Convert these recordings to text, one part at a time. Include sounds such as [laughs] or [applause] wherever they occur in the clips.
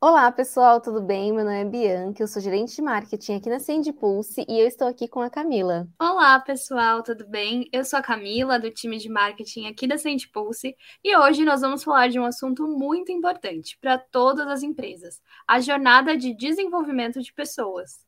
Olá, pessoal, tudo bem? Meu nome é Bianca, eu sou gerente de marketing aqui na Sendipulse e eu estou aqui com a Camila. Olá, pessoal, tudo bem? Eu sou a Camila, do time de marketing aqui da Sendipulse, e hoje nós vamos falar de um assunto muito importante para todas as empresas: a jornada de desenvolvimento de pessoas.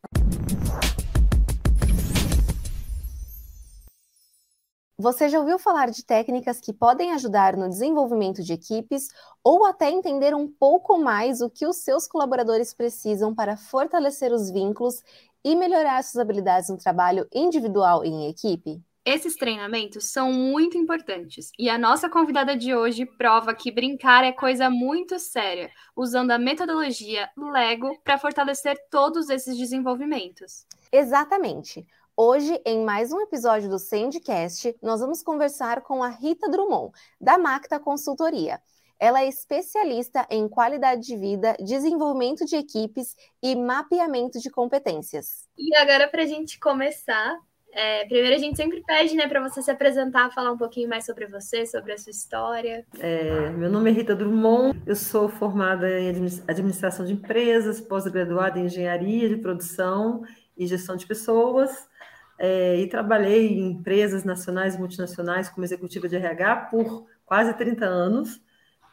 Você já ouviu falar de técnicas que podem ajudar no desenvolvimento de equipes ou até entender um pouco mais o que os seus colaboradores precisam para fortalecer os vínculos e melhorar suas habilidades no trabalho individual e em equipe? Esses treinamentos são muito importantes e a nossa convidada de hoje prova que brincar é coisa muito séria, usando a metodologia Lego para fortalecer todos esses desenvolvimentos. Exatamente. Hoje, em mais um episódio do Sandcast, nós vamos conversar com a Rita Drummond, da Macta Consultoria. Ela é especialista em qualidade de vida, desenvolvimento de equipes e mapeamento de competências. E agora, para a gente começar, é, primeiro a gente sempre pede né, para você se apresentar, falar um pouquinho mais sobre você, sobre a sua história. É, meu nome é Rita Drummond, eu sou formada em administração de empresas, pós-graduada em engenharia de produção e gestão de pessoas é, e trabalhei em empresas nacionais e multinacionais como executiva de RH por quase 30 anos.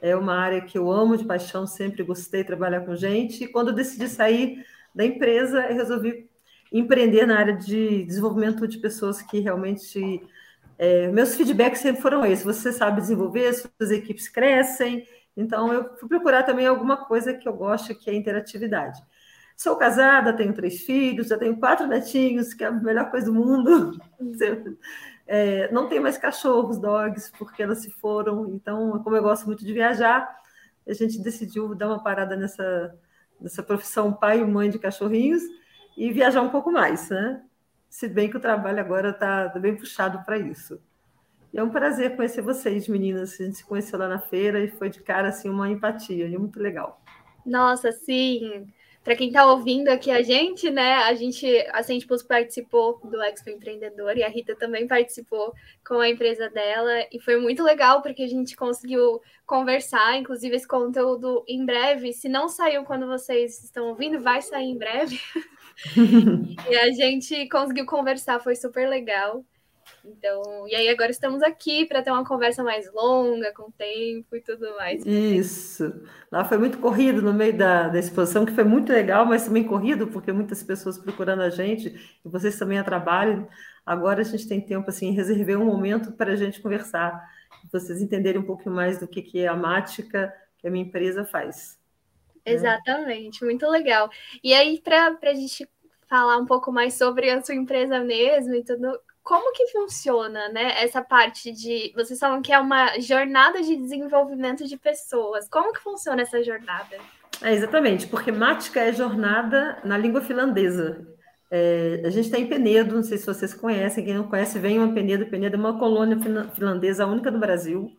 É uma área que eu amo de paixão, sempre gostei de trabalhar com gente. E quando eu decidi sair da empresa, eu resolvi empreender na área de desenvolvimento de pessoas que realmente. É, meus feedbacks sempre foram esses: você sabe desenvolver, suas equipes crescem. Então, eu fui procurar também alguma coisa que eu gosto, que é interatividade. Sou casada, tenho três filhos, já tenho quatro netinhos, que é a melhor coisa do mundo. [laughs] É, não tenho mais cachorros, dogs, porque elas se foram. Então, como eu gosto muito de viajar, a gente decidiu dar uma parada nessa, nessa profissão pai e mãe de cachorrinhos e viajar um pouco mais, né? Se bem que o trabalho agora está bem puxado para isso. E é um prazer conhecer vocês, meninas. A gente se conheceu lá na feira e foi de cara assim uma empatia, e muito legal. Nossa, sim para quem está ouvindo aqui a gente, né? A gente, a Centipus participou do Expo Empreendedor e a Rita também participou com a empresa dela e foi muito legal porque a gente conseguiu conversar, inclusive esse conteúdo em breve, se não saiu quando vocês estão ouvindo, vai sair em breve. [laughs] e a gente conseguiu conversar, foi super legal. Então, e aí agora estamos aqui para ter uma conversa mais longa, com tempo e tudo mais. Isso. Lá foi muito corrido no meio da, da exposição, que foi muito legal, mas também corrido, porque muitas pessoas procurando a gente, e vocês também a trabalham. Agora a gente tem tempo, assim, reservei um momento para a gente conversar, vocês entenderem um pouquinho mais do que, que é a mática que a minha empresa faz. Né? Exatamente, né? muito legal. E aí, para a gente falar um pouco mais sobre a sua empresa mesmo e tudo, como que funciona, né? Essa parte de. Vocês falam que é uma jornada de desenvolvimento de pessoas. Como que funciona essa jornada? É, exatamente, porque Mática é jornada na língua finlandesa. É, a gente está em Penedo, não sei se vocês conhecem, quem não conhece, venham a Penedo. Penedo é uma colônia finlandesa, a única do Brasil.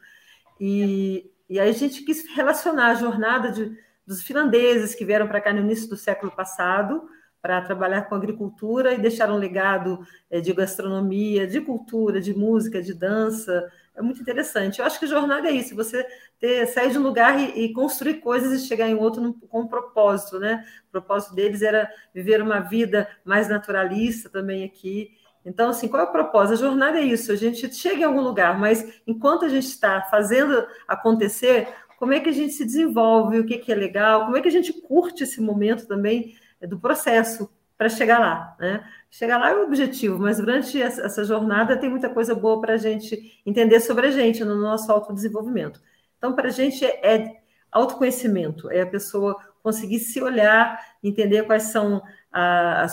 E, e aí a gente quis relacionar a jornada de, dos finlandeses que vieram para cá no início do século passado para trabalhar com agricultura e deixar um legado é, de gastronomia, de cultura, de música, de dança. É muito interessante. Eu acho que jornada é isso, você ter, sair de um lugar e, e construir coisas e chegar em outro com um propósito, né? O propósito deles era viver uma vida mais naturalista também aqui. Então, assim, qual é o propósito? A jornada é isso, a gente chega em algum lugar, mas enquanto a gente está fazendo acontecer, como é que a gente se desenvolve, o que, que é legal, como é que a gente curte esse momento também do processo para chegar lá, né? Chegar lá é o objetivo, mas durante essa jornada tem muita coisa boa para a gente entender sobre a gente no nosso autodesenvolvimento. Então, para a gente é autoconhecimento, é a pessoa conseguir se olhar, entender quais são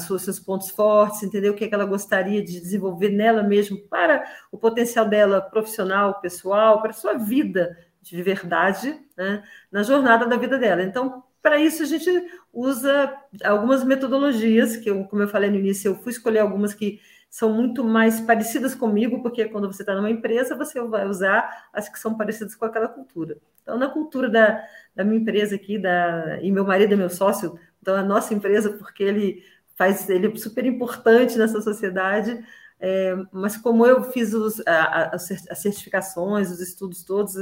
os seus pontos fortes, entender o que, é que ela gostaria de desenvolver nela mesma para o potencial dela profissional, pessoal, para a sua vida de verdade, né? na jornada da vida dela. Então, para isso, a gente usa algumas metodologias, que, eu, como eu falei no início, eu fui escolher algumas que são muito mais parecidas comigo, porque quando você está numa empresa, você vai usar as que são parecidas com aquela cultura. Então, na cultura da, da minha empresa aqui, da, e meu marido é meu sócio, então a nossa empresa, porque ele faz, ele é super importante nessa sociedade, é, mas como eu fiz os, a, a, as certificações, os estudos todos,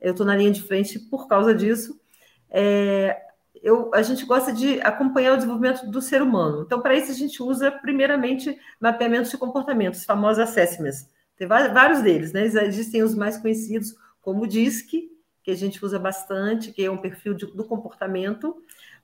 eu estou na linha de frente por causa disso. É, eu, a gente gosta de acompanhar o desenvolvimento do ser humano. Então, para isso, a gente usa, primeiramente, mapeamentos de comportamentos, os famosos assessments. Tem vários deles, né? Existem os mais conhecidos, como o DISC, que a gente usa bastante, que é um perfil de, do comportamento,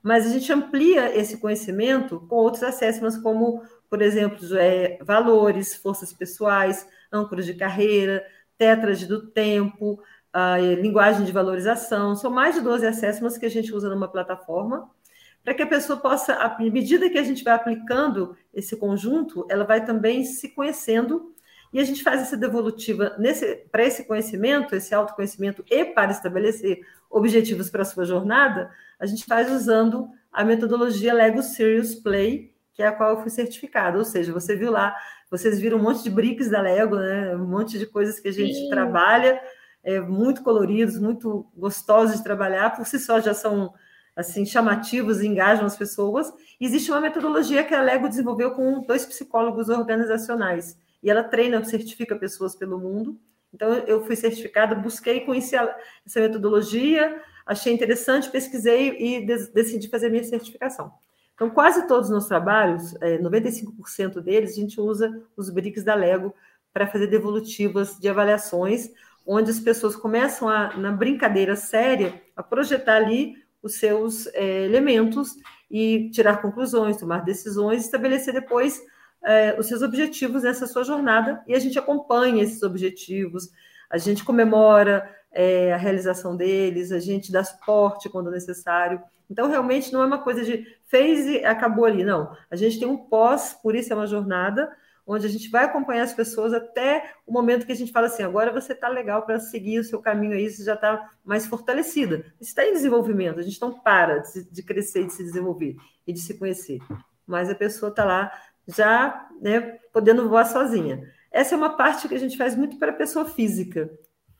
mas a gente amplia esse conhecimento com outros assessments, como, por exemplo, é, valores, forças pessoais, âncoras de carreira, tetras do tempo, a linguagem de valorização. São mais de 12 assessments que a gente usa numa plataforma para que a pessoa possa, à medida que a gente vai aplicando esse conjunto, ela vai também se conhecendo e a gente faz essa devolutiva para esse conhecimento, esse autoconhecimento e para estabelecer objetivos para a sua jornada, a gente faz usando a metodologia Lego Serious Play, que é a qual eu fui certificada. Ou seja, você viu lá, vocês viram um monte de bricks da Lego, né? um monte de coisas que a gente Sim. trabalha, é, muito coloridos, muito gostosos de trabalhar, por si só já são assim chamativos e engajam as pessoas. E existe uma metodologia que a Lego desenvolveu com dois psicólogos organizacionais e ela treina, certifica pessoas pelo mundo. Então, eu fui certificada, busquei conhecer essa metodologia, achei interessante, pesquisei e decidi fazer minha certificação. Então, quase todos os nossos trabalhos, 95% é, deles, a gente usa os BRICS da Lego para fazer devolutivas de avaliações, onde as pessoas começam, a, na brincadeira séria, a projetar ali os seus é, elementos e tirar conclusões, tomar decisões, estabelecer depois é, os seus objetivos nessa sua jornada e a gente acompanha esses objetivos, a gente comemora é, a realização deles, a gente dá suporte quando necessário. Então, realmente não é uma coisa de fez e acabou ali, não. A gente tem um pós, por isso é uma jornada, onde a gente vai acompanhar as pessoas até o momento que a gente fala assim: agora você está legal para seguir o seu caminho aí, você já está mais fortalecida. está em desenvolvimento, a gente não para de, de crescer, de se desenvolver e de se conhecer. Mas a pessoa está lá já né, podendo voar sozinha. Essa é uma parte que a gente faz muito para a pessoa física.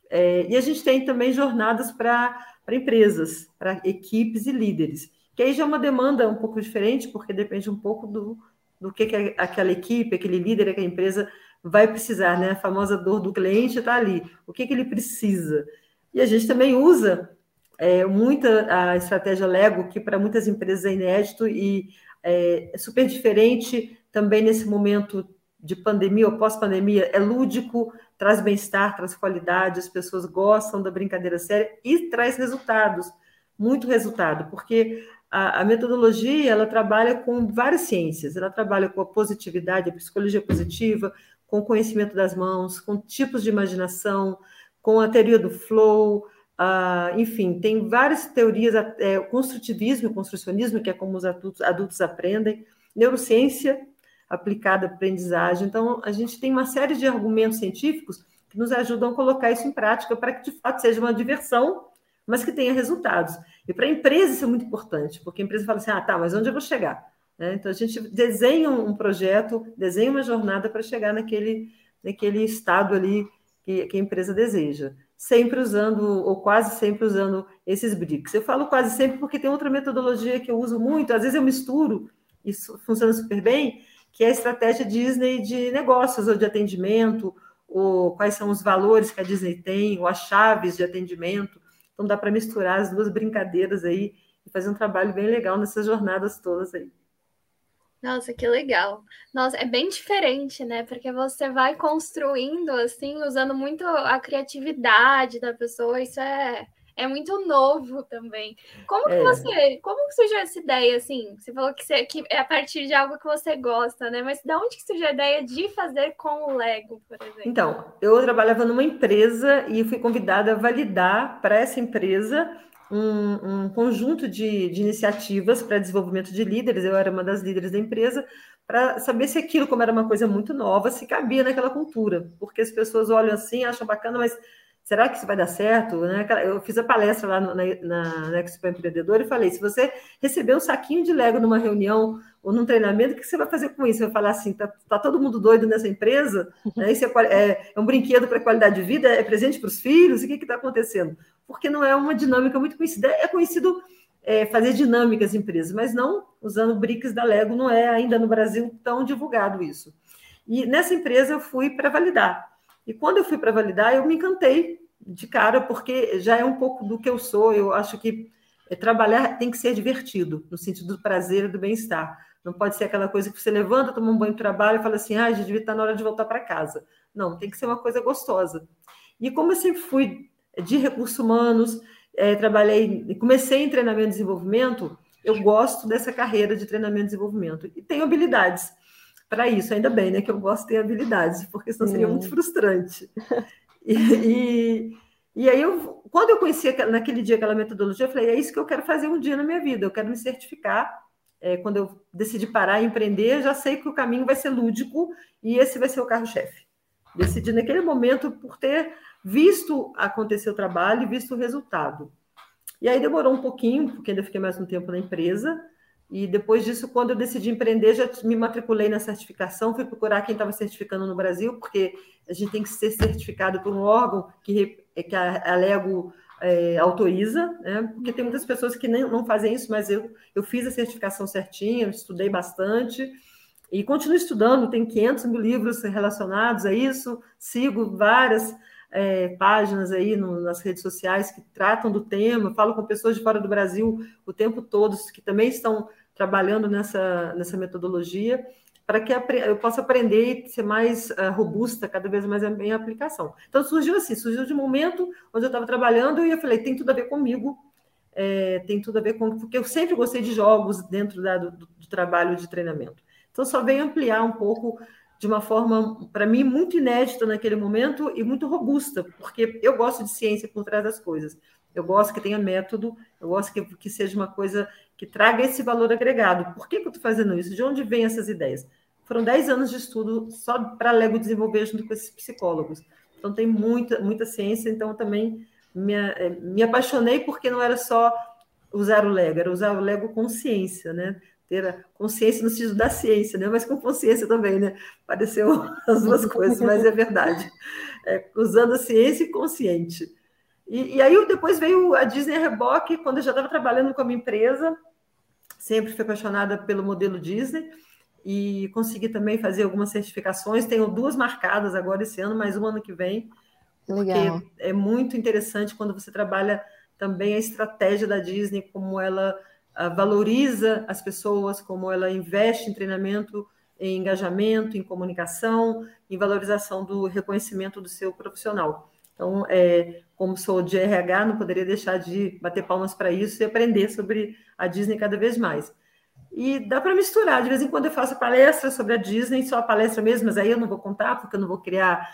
É, e a gente tem também jornadas para empresas, para equipes e líderes, que aí já é uma demanda um pouco diferente, porque depende um pouco do, do que, que aquela equipe, aquele líder, aquela empresa vai precisar, né? A famosa dor do cliente está ali. O que, que ele precisa? E a gente também usa é, muita a estratégia Lego, que para muitas empresas é inédito e é, é super diferente também nesse momento de pandemia ou pós-pandemia, é lúdico, traz bem-estar, traz qualidade, as pessoas gostam da brincadeira séria e traz resultados, muito resultado, porque a, a, metodologia ela trabalha com várias ciências, ela trabalha com a positividade, a psicologia positiva, com o conhecimento das mãos, com tipos de imaginação, com a teoria do flow, uh, enfim, tem várias teorias, é, construtivismo construcionismo, que é como os adultos, adultos aprendem, neurociência, aplicada à aprendizagem. Então, a gente tem uma série de argumentos científicos que nos ajudam a colocar isso em prática para que, de fato, seja uma diversão, mas que tenha resultados. E para a empresa isso é muito importante, porque a empresa fala assim, ah, tá, mas onde eu vou chegar? Né? Então, a gente desenha um projeto, desenha uma jornada para chegar naquele, naquele estado ali que, que a empresa deseja sempre usando, ou quase sempre usando esses BRICS. Eu falo quase sempre porque tem outra metodologia que eu uso muito, às vezes eu misturo, isso funciona super bem, que é a estratégia Disney de negócios ou de atendimento, ou quais são os valores que a Disney tem, ou as chaves de atendimento. Então dá para misturar as duas brincadeiras aí e fazer um trabalho bem legal nessas jornadas todas aí. Nossa, que legal. Nossa, é bem diferente, né? Porque você vai construindo assim, usando muito a criatividade da pessoa. Isso é é muito novo também. Como que é. você, como que surgiu essa ideia, assim? Você falou que, você, que é a partir de algo que você gosta, né? Mas de onde que surgiu a ideia de fazer com o Lego, por exemplo? Então, eu trabalhava numa empresa e fui convidada a validar para essa empresa um, um conjunto de, de iniciativas para desenvolvimento de líderes. Eu era uma das líderes da empresa para saber se aquilo, como era uma coisa muito nova, se cabia naquela cultura, porque as pessoas olham assim, acham bacana, mas será que isso vai dar certo? Né? Eu fiz a palestra lá na, Expo Empreendedor e falei, se você receber um saquinho de Lego numa reunião ou num treinamento, o que você vai fazer com isso? Você vai falar assim, tá, tá todo mundo doido nessa empresa? Né? Isso é, é, é um brinquedo para qualidade de vida? É presente para os filhos? O que está acontecendo? Porque não é uma dinâmica muito conhecida. É conhecido é, fazer dinâmicas em empresas, mas não usando BRICS da Lego, não é ainda no Brasil tão divulgado isso. E nessa empresa eu fui para validar. E quando eu fui para validar, eu me encantei de cara, porque já é um pouco do que eu sou. Eu acho que é, trabalhar tem que ser divertido, no sentido do prazer e do bem-estar. Não pode ser aquela coisa que você levanta, toma um banho de trabalho e fala assim, ah, já devia estar na hora de voltar para casa. Não, tem que ser uma coisa gostosa. E como eu sempre fui de recursos humanos, é, trabalhei, comecei em treinamento e desenvolvimento, eu gosto dessa carreira de treinamento e desenvolvimento. E tenho habilidades para isso, ainda bem, né? Que eu gosto de ter habilidades, porque senão seria muito frustrante. [laughs] E, e, e, aí, eu, quando eu conheci naquele dia aquela metodologia, eu falei: é isso que eu quero fazer um dia na minha vida, eu quero me certificar. É, quando eu decidi parar e empreender, já sei que o caminho vai ser lúdico e esse vai ser o carro-chefe. Decidi naquele momento por ter visto acontecer o trabalho e visto o resultado. E aí demorou um pouquinho, porque ainda fiquei mais um tempo na empresa. E depois disso, quando eu decidi empreender, já me matriculei na certificação, fui procurar quem estava certificando no Brasil, porque a gente tem que ser certificado por um órgão que, que a, a Lego é, autoriza, né? porque tem muitas pessoas que nem, não fazem isso, mas eu, eu fiz a certificação certinha, estudei bastante e continuo estudando, tem 500 mil livros relacionados a isso, sigo várias é, páginas aí no, nas redes sociais que tratam do tema, falo com pessoas de fora do Brasil o tempo todo, que também estão trabalhando nessa, nessa metodologia, para que eu possa aprender e ser mais uh, robusta cada vez mais em aplicação. Então surgiu assim, surgiu de um momento onde eu estava trabalhando e eu falei, tem tudo a ver comigo, é, tem tudo a ver com... Porque eu sempre gostei de jogos dentro da, do, do trabalho de treinamento. Então só veio ampliar um pouco de uma forma, para mim, muito inédita naquele momento e muito robusta, porque eu gosto de ciência por trás das coisas. Eu gosto que tenha método, eu gosto que, que seja uma coisa que traga esse valor agregado. Por que, que eu estou fazendo isso? De onde vêm essas ideias? Foram 10 anos de estudo só para Lego desenvolver junto com esses psicólogos. Então, tem muita, muita ciência, então também me, eh, me apaixonei porque não era só usar o Lego, era usar o Lego com ciência, né? ter a consciência no sentido da ciência, né? mas com consciência também, né? Pareceu [laughs] as duas coisas, mas é verdade. É, usando a ciência e consciente. E, e, aí depois veio a Disney Reboque, quando eu já estava trabalhando com a minha empresa, sempre fui apaixonada pelo modelo Disney e consegui também fazer algumas certificações. Tenho duas marcadas agora esse ano, mais um ano que vem. Legal. Porque é muito interessante quando você trabalha também a estratégia da Disney, como ela valoriza as pessoas, como ela investe em treinamento, em engajamento, em comunicação, em valorização do reconhecimento do seu profissional. Então, é, como sou de RH, não poderia deixar de bater palmas para isso e aprender sobre a Disney cada vez mais. E dá para misturar, de vez em quando eu faço palestra sobre a Disney, só a palestra mesmo, mas aí eu não vou contar, porque eu não vou criar,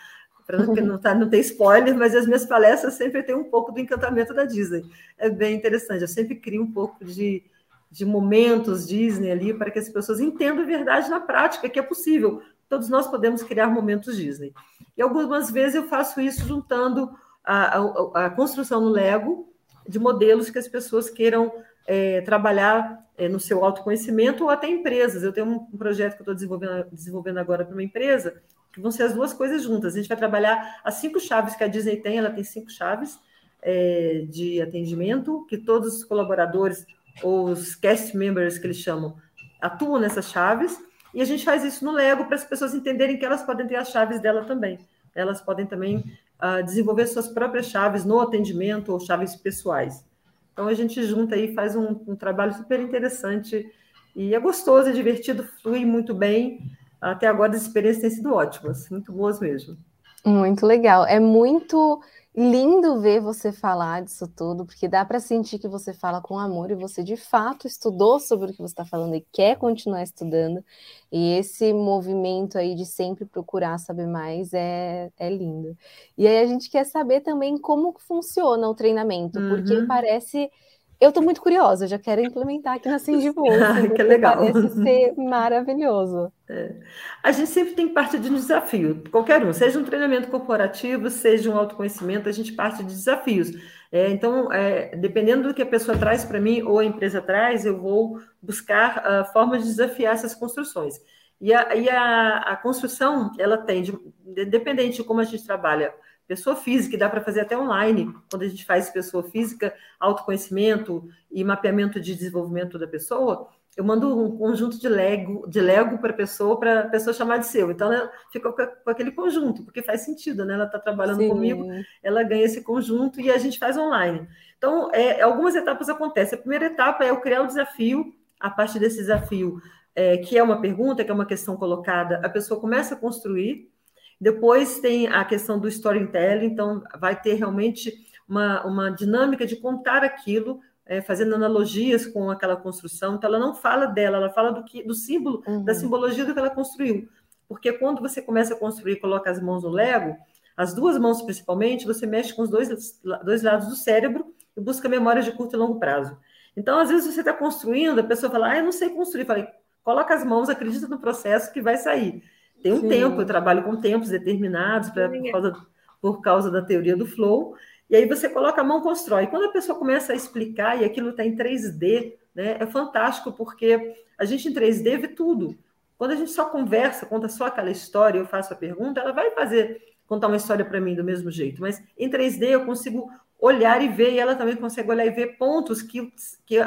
para não, não, tá, não ter spoiler, mas as minhas palestras sempre têm um pouco do encantamento da Disney. É bem interessante, eu sempre crio um pouco de, de momentos Disney ali, para que as pessoas entendam a verdade na prática, que é possível. Todos nós podemos criar momentos Disney. E algumas vezes eu faço isso juntando a, a, a construção no Lego de modelos que as pessoas queiram é, trabalhar é, no seu autoconhecimento ou até empresas. Eu tenho um projeto que eu estou desenvolvendo, desenvolvendo agora para uma empresa, que vão ser as duas coisas juntas. A gente vai trabalhar as cinco chaves que a Disney tem, ela tem cinco chaves é, de atendimento, que todos os colaboradores os cast members, que eles chamam, atuam nessas chaves, e a gente faz isso no Lego para as pessoas entenderem que elas podem ter as chaves dela também. Elas podem também uh, desenvolver suas próprias chaves no atendimento ou chaves pessoais. Então a gente junta aí, faz um, um trabalho super interessante e é gostoso, é divertido, flui muito bem. Até agora as experiências têm sido ótimas, muito boas mesmo. Muito legal. É muito lindo ver você falar disso tudo, porque dá para sentir que você fala com amor e você de fato estudou sobre o que você está falando e quer continuar estudando. E esse movimento aí de sempre procurar saber mais é, é lindo. E aí a gente quer saber também como funciona o treinamento, uhum. porque parece eu estou muito curiosa, já quero implementar aqui na Cindy Bolsa. [laughs] que legal. Parece [laughs] ser maravilhoso. É. A gente sempre tem que partir de um desafio, qualquer um, seja um treinamento corporativo, seja um autoconhecimento, a gente parte de desafios. É, então, é, dependendo do que a pessoa traz para mim ou a empresa traz, eu vou buscar uh, formas de desafiar essas construções. E a, e a, a construção, ela tem, de, independente de como a gente trabalha, pessoa física, e dá para fazer até online, quando a gente faz pessoa física, autoconhecimento e mapeamento de desenvolvimento da pessoa, eu mando um conjunto de Lego, de Lego para a pessoa, para a pessoa chamar de seu. Então, ela fica com aquele conjunto, porque faz sentido, né? Ela está trabalhando Sim. comigo, ela ganha esse conjunto e a gente faz online. Então, é, algumas etapas acontecem. A primeira etapa é eu criar o desafio, a partir desse desafio, é, que é uma pergunta, que é uma questão colocada, a pessoa começa a construir. Depois tem a questão do storytelling, então vai ter realmente uma, uma dinâmica de contar aquilo é, fazendo analogias com aquela construção. Então, ela não fala dela, ela fala do, que, do símbolo, uhum. da simbologia do que ela construiu. Porque quando você começa a construir e coloca as mãos no Lego, as duas mãos principalmente, você mexe com os dois, dois lados do cérebro e busca memórias de curto e longo prazo. Então, às vezes, você está construindo, a pessoa fala, ah, eu não sei construir. Falei, coloca as mãos, acredita no processo que vai sair. Tem um Sim. tempo, eu trabalho com tempos determinados pra, por, causa, por causa da teoria do flow, e aí você coloca a mão, constrói. Quando a pessoa começa a explicar e aquilo está em 3D, né, é fantástico, porque a gente em 3D vê tudo. Quando a gente só conversa, conta só aquela história, eu faço a pergunta, ela vai fazer, contar uma história para mim do mesmo jeito. Mas em 3D eu consigo olhar e ver, e ela também consegue olhar e ver pontos que, que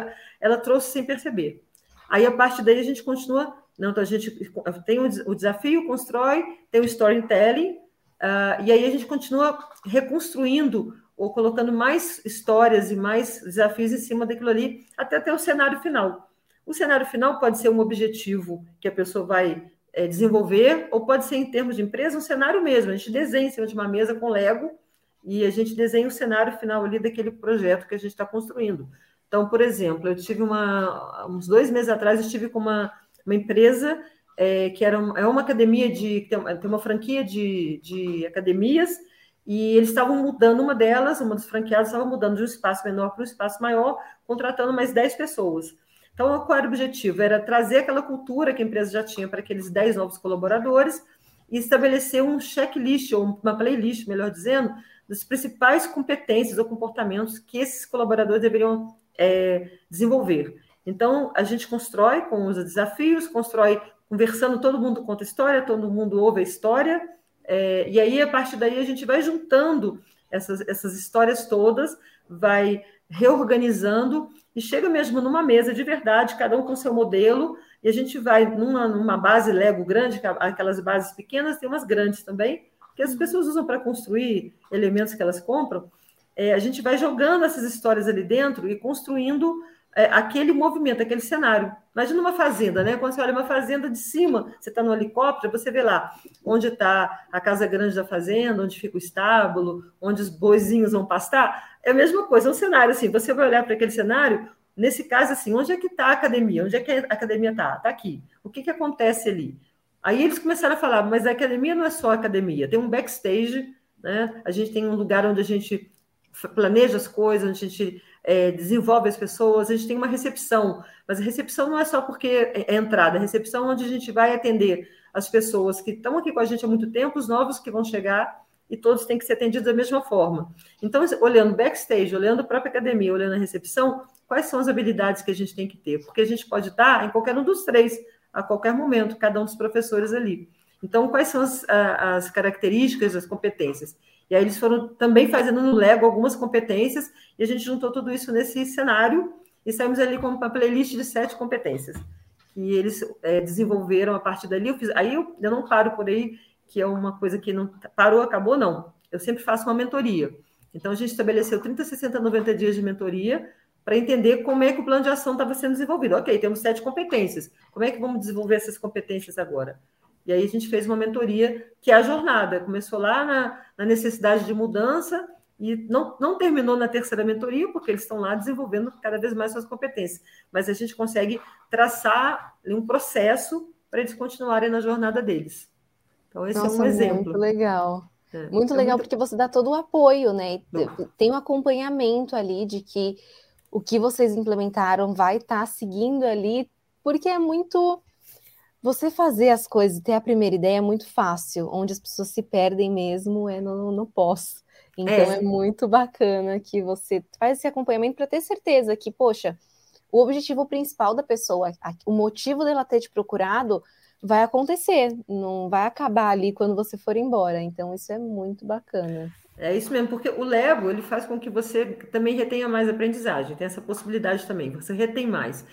ela trouxe sem perceber. Aí, a partir daí, a gente continua. Não, então a gente tem o desafio, constrói, tem o storytelling, uh, e aí a gente continua reconstruindo ou colocando mais histórias e mais desafios em cima daquilo ali, até ter o cenário final. O cenário final pode ser um objetivo que a pessoa vai é, desenvolver, ou pode ser, em termos de empresa, um cenário mesmo. A gente desenha em cima de uma mesa com Lego e a gente desenha o cenário final ali daquele projeto que a gente está construindo. Então, por exemplo, eu tive uma. Uns dois meses atrás, eu estive com uma, uma empresa é, que era é uma academia de. tem uma franquia de, de academias e eles estavam mudando uma delas, uma dos franqueados estava mudando de um espaço menor para um espaço maior, contratando mais 10 pessoas. Então, qual era o objetivo? Era trazer aquela cultura que a empresa já tinha para aqueles 10 novos colaboradores e estabelecer um checklist, ou uma playlist, melhor dizendo, das principais competências ou comportamentos que esses colaboradores deveriam é, desenvolver. Então, a gente constrói com os desafios, constrói conversando, todo mundo conta história, todo mundo ouve a história, é, e aí, a partir daí, a gente vai juntando essas, essas histórias todas, vai reorganizando e chega mesmo numa mesa de verdade, cada um com seu modelo, e a gente vai numa, numa base Lego grande, aquelas bases pequenas, tem umas grandes também, que as pessoas usam para construir elementos que elas compram. É, a gente vai jogando essas histórias ali dentro e construindo é, aquele movimento, aquele cenário. Imagina uma fazenda, né? Quando você olha uma fazenda de cima, você está no helicóptero, você vê lá onde está a casa grande da fazenda, onde fica o estábulo, onde os boizinhos vão pastar. É a mesma coisa, é um cenário assim. Você vai olhar para aquele cenário, nesse caso, assim, onde é que está a academia? Onde é que a academia está? Está aqui. O que, que acontece ali? Aí eles começaram a falar, mas a academia não é só academia, tem um backstage, né? A gente tem um lugar onde a gente planeja as coisas, onde a gente é, desenvolve as pessoas, a gente tem uma recepção, mas a recepção não é só porque é, é entrada, a recepção é onde a gente vai atender as pessoas que estão aqui com a gente há muito tempo, os novos que vão chegar, e todos têm que ser atendidos da mesma forma. Então, olhando backstage, olhando a própria academia, olhando a recepção, quais são as habilidades que a gente tem que ter? Porque a gente pode estar em qualquer um dos três, a qualquer momento, cada um dos professores ali. Então, quais são as, as características, as competências? E aí eles foram também fazendo no Lego algumas competências, e a gente juntou tudo isso nesse cenário e saímos ali com uma playlist de sete competências que eles é, desenvolveram a partir dali. Eu fiz, aí eu, eu não paro por aí, que é uma coisa que não parou, acabou, não. Eu sempre faço uma mentoria. Então, a gente estabeleceu 30, 60, 90 dias de mentoria para entender como é que o plano de ação estava sendo desenvolvido. Ok, temos sete competências. Como é que vamos desenvolver essas competências agora? E aí a gente fez uma mentoria que é a jornada. Começou lá na, na necessidade de mudança e não, não terminou na terceira mentoria, porque eles estão lá desenvolvendo cada vez mais suas competências. Mas a gente consegue traçar um processo para eles continuarem na jornada deles. Então, esse Nossa, é um exemplo. Muito legal. É, muito é legal, muito... porque você dá todo o apoio, né? Tem um acompanhamento ali de que o que vocês implementaram vai estar tá seguindo ali, porque é muito você fazer as coisas e ter a primeira ideia é muito fácil, onde as pessoas se perdem mesmo é no, no pós. Então é. é muito bacana que você faz esse acompanhamento para ter certeza que, poxa, o objetivo principal da pessoa, o motivo dela ter te procurado, vai acontecer, não vai acabar ali quando você for embora. Então, isso é muito bacana. É isso mesmo, porque o Lego ele faz com que você também retenha mais aprendizagem, tem essa possibilidade também, você retém mais.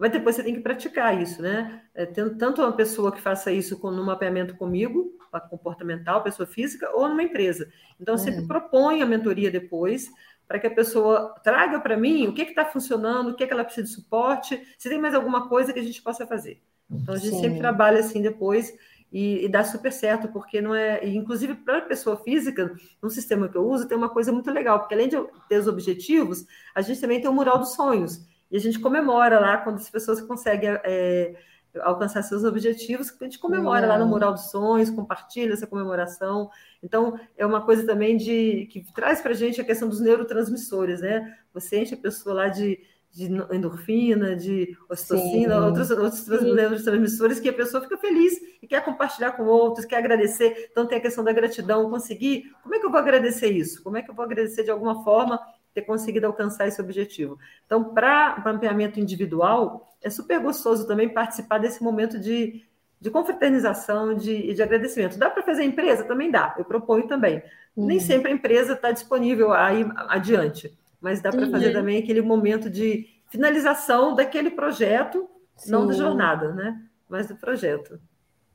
Mas depois você tem que praticar isso, né? É, tendo tanto uma pessoa que faça isso com, no mapeamento comigo, comportamental, pessoa física, ou numa empresa. Então, uhum. propõe a mentoria depois, para que a pessoa traga para mim o que está funcionando, o que, que ela precisa de suporte, se tem mais alguma coisa que a gente possa fazer. Então, a gente Sim. sempre trabalha assim depois e, e, dá super certo, porque não é. Inclusive, para a pessoa física, no sistema que eu uso, tem uma coisa muito legal, porque além de ter os objetivos, a gente também tem o mural dos sonhos. E a gente comemora lá quando as pessoas conseguem é, alcançar seus objetivos, a gente comemora lá no Mural dos Sonhos, compartilha essa comemoração. Então, é uma coisa também de que traz para a gente a questão dos neurotransmissores, né? Você enche a pessoa lá de, de endorfina, de ocitocina, Sim. outros, outros neurotransmissores que a pessoa fica feliz e quer compartilhar com outros, quer agradecer. Então, tem a questão da gratidão, conseguir. Como é que eu vou agradecer isso? Como é que eu vou agradecer de alguma forma ter conseguido alcançar esse objetivo. Então, para mapeamento individual, é super gostoso também participar desse momento de, de confraternização de, de agradecimento. Dá para fazer empresa? Também dá, eu proponho também. Uhum. Nem sempre a empresa está disponível aí adiante, mas dá para uhum. fazer também aquele momento de finalização daquele projeto, Sim. não da jornada, né? Mas do projeto.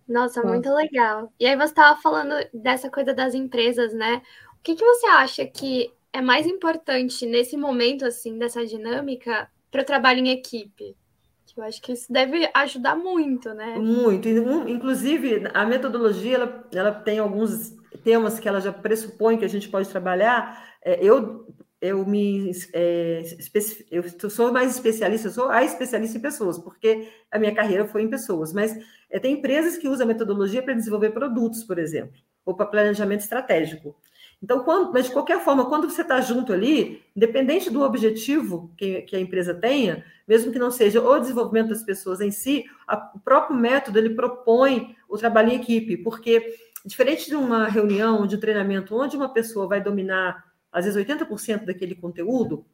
Nossa, muito legal. E aí você estava falando dessa coisa das empresas, né? O que, que você acha que é mais importante nesse momento, assim, dessa dinâmica, para o trabalho em equipe? Eu acho que isso deve ajudar muito, né? Muito. Inclusive, a metodologia ela, ela tem alguns temas que ela já pressupõe que a gente pode trabalhar. É, eu eu me é, eu sou mais especialista, eu sou a especialista em pessoas, porque a minha carreira foi em pessoas, mas é, tem empresas que usam a metodologia para desenvolver produtos, por exemplo, ou para planejamento estratégico. Então, quando, mas de qualquer forma, quando você está junto ali, independente do objetivo que, que, a empresa tenha, mesmo que não seja o desenvolvimento das pessoas em si, a, o próprio método ele propõe o trabalho em equipe, porque diferente de uma reunião, de um treinamento, onde uma pessoa vai dominar às vezes 80% daquele conteúdo,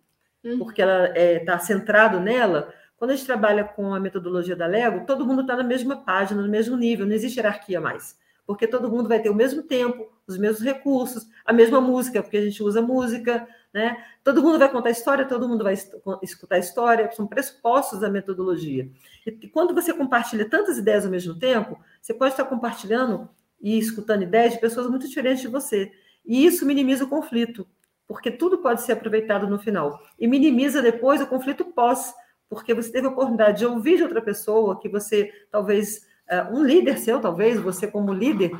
uhum. porque ela está é, tá centrado nela. Quando a gente trabalha com a metodologia da Lego, todo mundo está na mesma página, no mesmo nível, não existe hierarquia mais porque todo mundo vai ter o mesmo tempo, os mesmos recursos, a mesma música, porque a gente usa música, né? Todo mundo vai contar história, todo mundo vai escutar história, são pressupostos da metodologia. E quando você compartilha tantas ideias ao mesmo tempo, você pode estar compartilhando e escutando ideias de pessoas muito diferentes de você. E isso minimiza o conflito, porque tudo pode ser aproveitado no final. E minimiza depois o conflito pós, porque você teve a oportunidade de ouvir de outra pessoa que você talvez um líder seu, talvez, você como líder,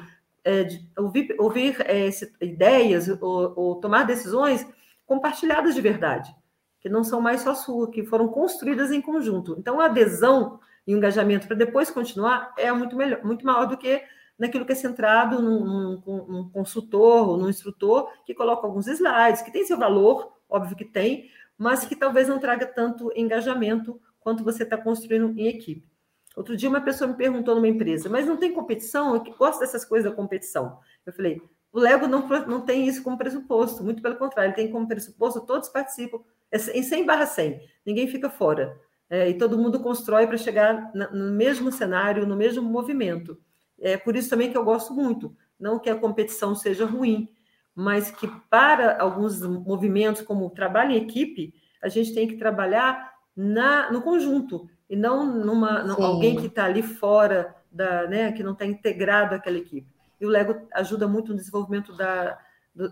é, ouvir, ouvir é, ideias ou, ou, tomar decisões compartilhadas de verdade, que não são mais só sua, que foram construídas em conjunto. Então, a adesão e o engajamento para depois continuar é muito, melhor, muito maior do que naquilo que é centrado num, num, num consultor ou num instrutor que coloca alguns slides, que tem seu valor, óbvio que tem, mas que talvez não traga tanto engajamento quanto você está construindo em equipe. Outro dia uma pessoa me perguntou numa empresa, mas não tem competição? Eu gosto dessas coisas da competição. Eu falei, o Lego não, não tem isso como pressuposto, muito pelo contrário, ele tem como pressuposto, todos participam, é em 100 barra 100, ninguém fica fora. É, e todo mundo constrói para chegar no mesmo cenário, no mesmo movimento. É por isso também que eu gosto muito, não que a competição seja ruim, mas que para alguns movimentos, como trabalho em equipe, a gente tem que trabalhar na, no conjunto e não numa alguém que está ali fora da, né, que não está integrado àquela equipe. E o Lego ajuda muito no desenvolvimento da,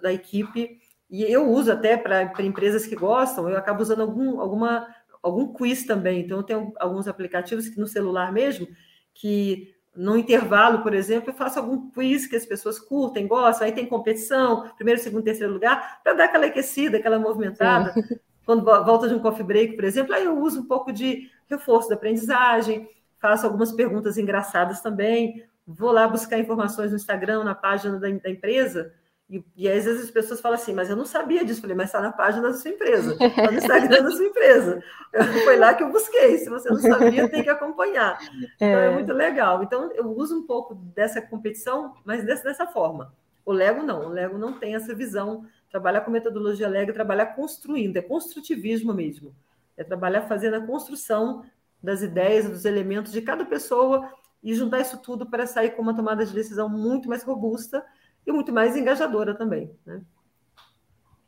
da equipe. E eu uso até para empresas que gostam, eu acabo usando algum, alguma, algum quiz também. Então, eu tenho alguns aplicativos que no celular mesmo, que no intervalo, por exemplo, eu faço algum quiz que as pessoas curtem, gostam, aí tem competição, primeiro, segundo, terceiro lugar, para dar aquela aquecida, aquela movimentada. Sim. Quando volta de um coffee break, por exemplo, aí eu uso um pouco de reforço da aprendizagem, faço algumas perguntas engraçadas também, vou lá buscar informações no Instagram, na página da, da empresa, e, e, às vezes as pessoas falam assim, mas eu não sabia disso. Falei, mas está na página da sua empresa, está no Instagram da sua empresa. [laughs] Foi lá que eu busquei. Se você não sabia, tem que acompanhar. Então é, é muito legal. Então eu uso um pouco dessa competição, mas dessa, dessa forma. O Lego não, o Lego não tem essa visão. Trabalhar com metodologia Lego, é trabalhar construindo, é construtivismo mesmo é trabalhar fazendo a construção das ideias, dos elementos de cada pessoa e juntar isso tudo para sair com uma tomada de decisão muito mais robusta e muito mais engajadora também. Né?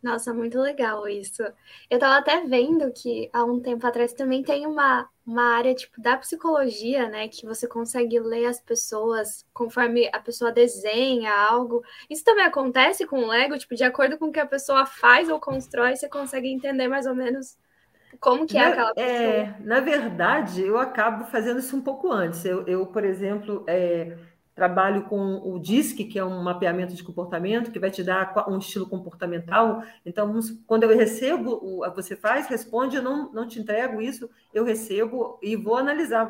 Nossa, muito legal isso. Eu estava até vendo que há um tempo atrás também tem uma, uma área tipo da psicologia, né? Que você consegue ler as pessoas conforme a pessoa desenha algo. Isso também acontece com o Lego, tipo, de acordo com o que a pessoa faz ou constrói, você consegue entender mais ou menos como que é na, aquela pessoa. É, na verdade, eu acabo fazendo isso um pouco antes. Eu, eu por exemplo, é, trabalho com o DISC, que é um mapeamento de comportamento, que vai te dar um estilo comportamental. Então, quando eu recebo, você faz, responde, eu não, não te entrego isso, eu recebo e vou analisar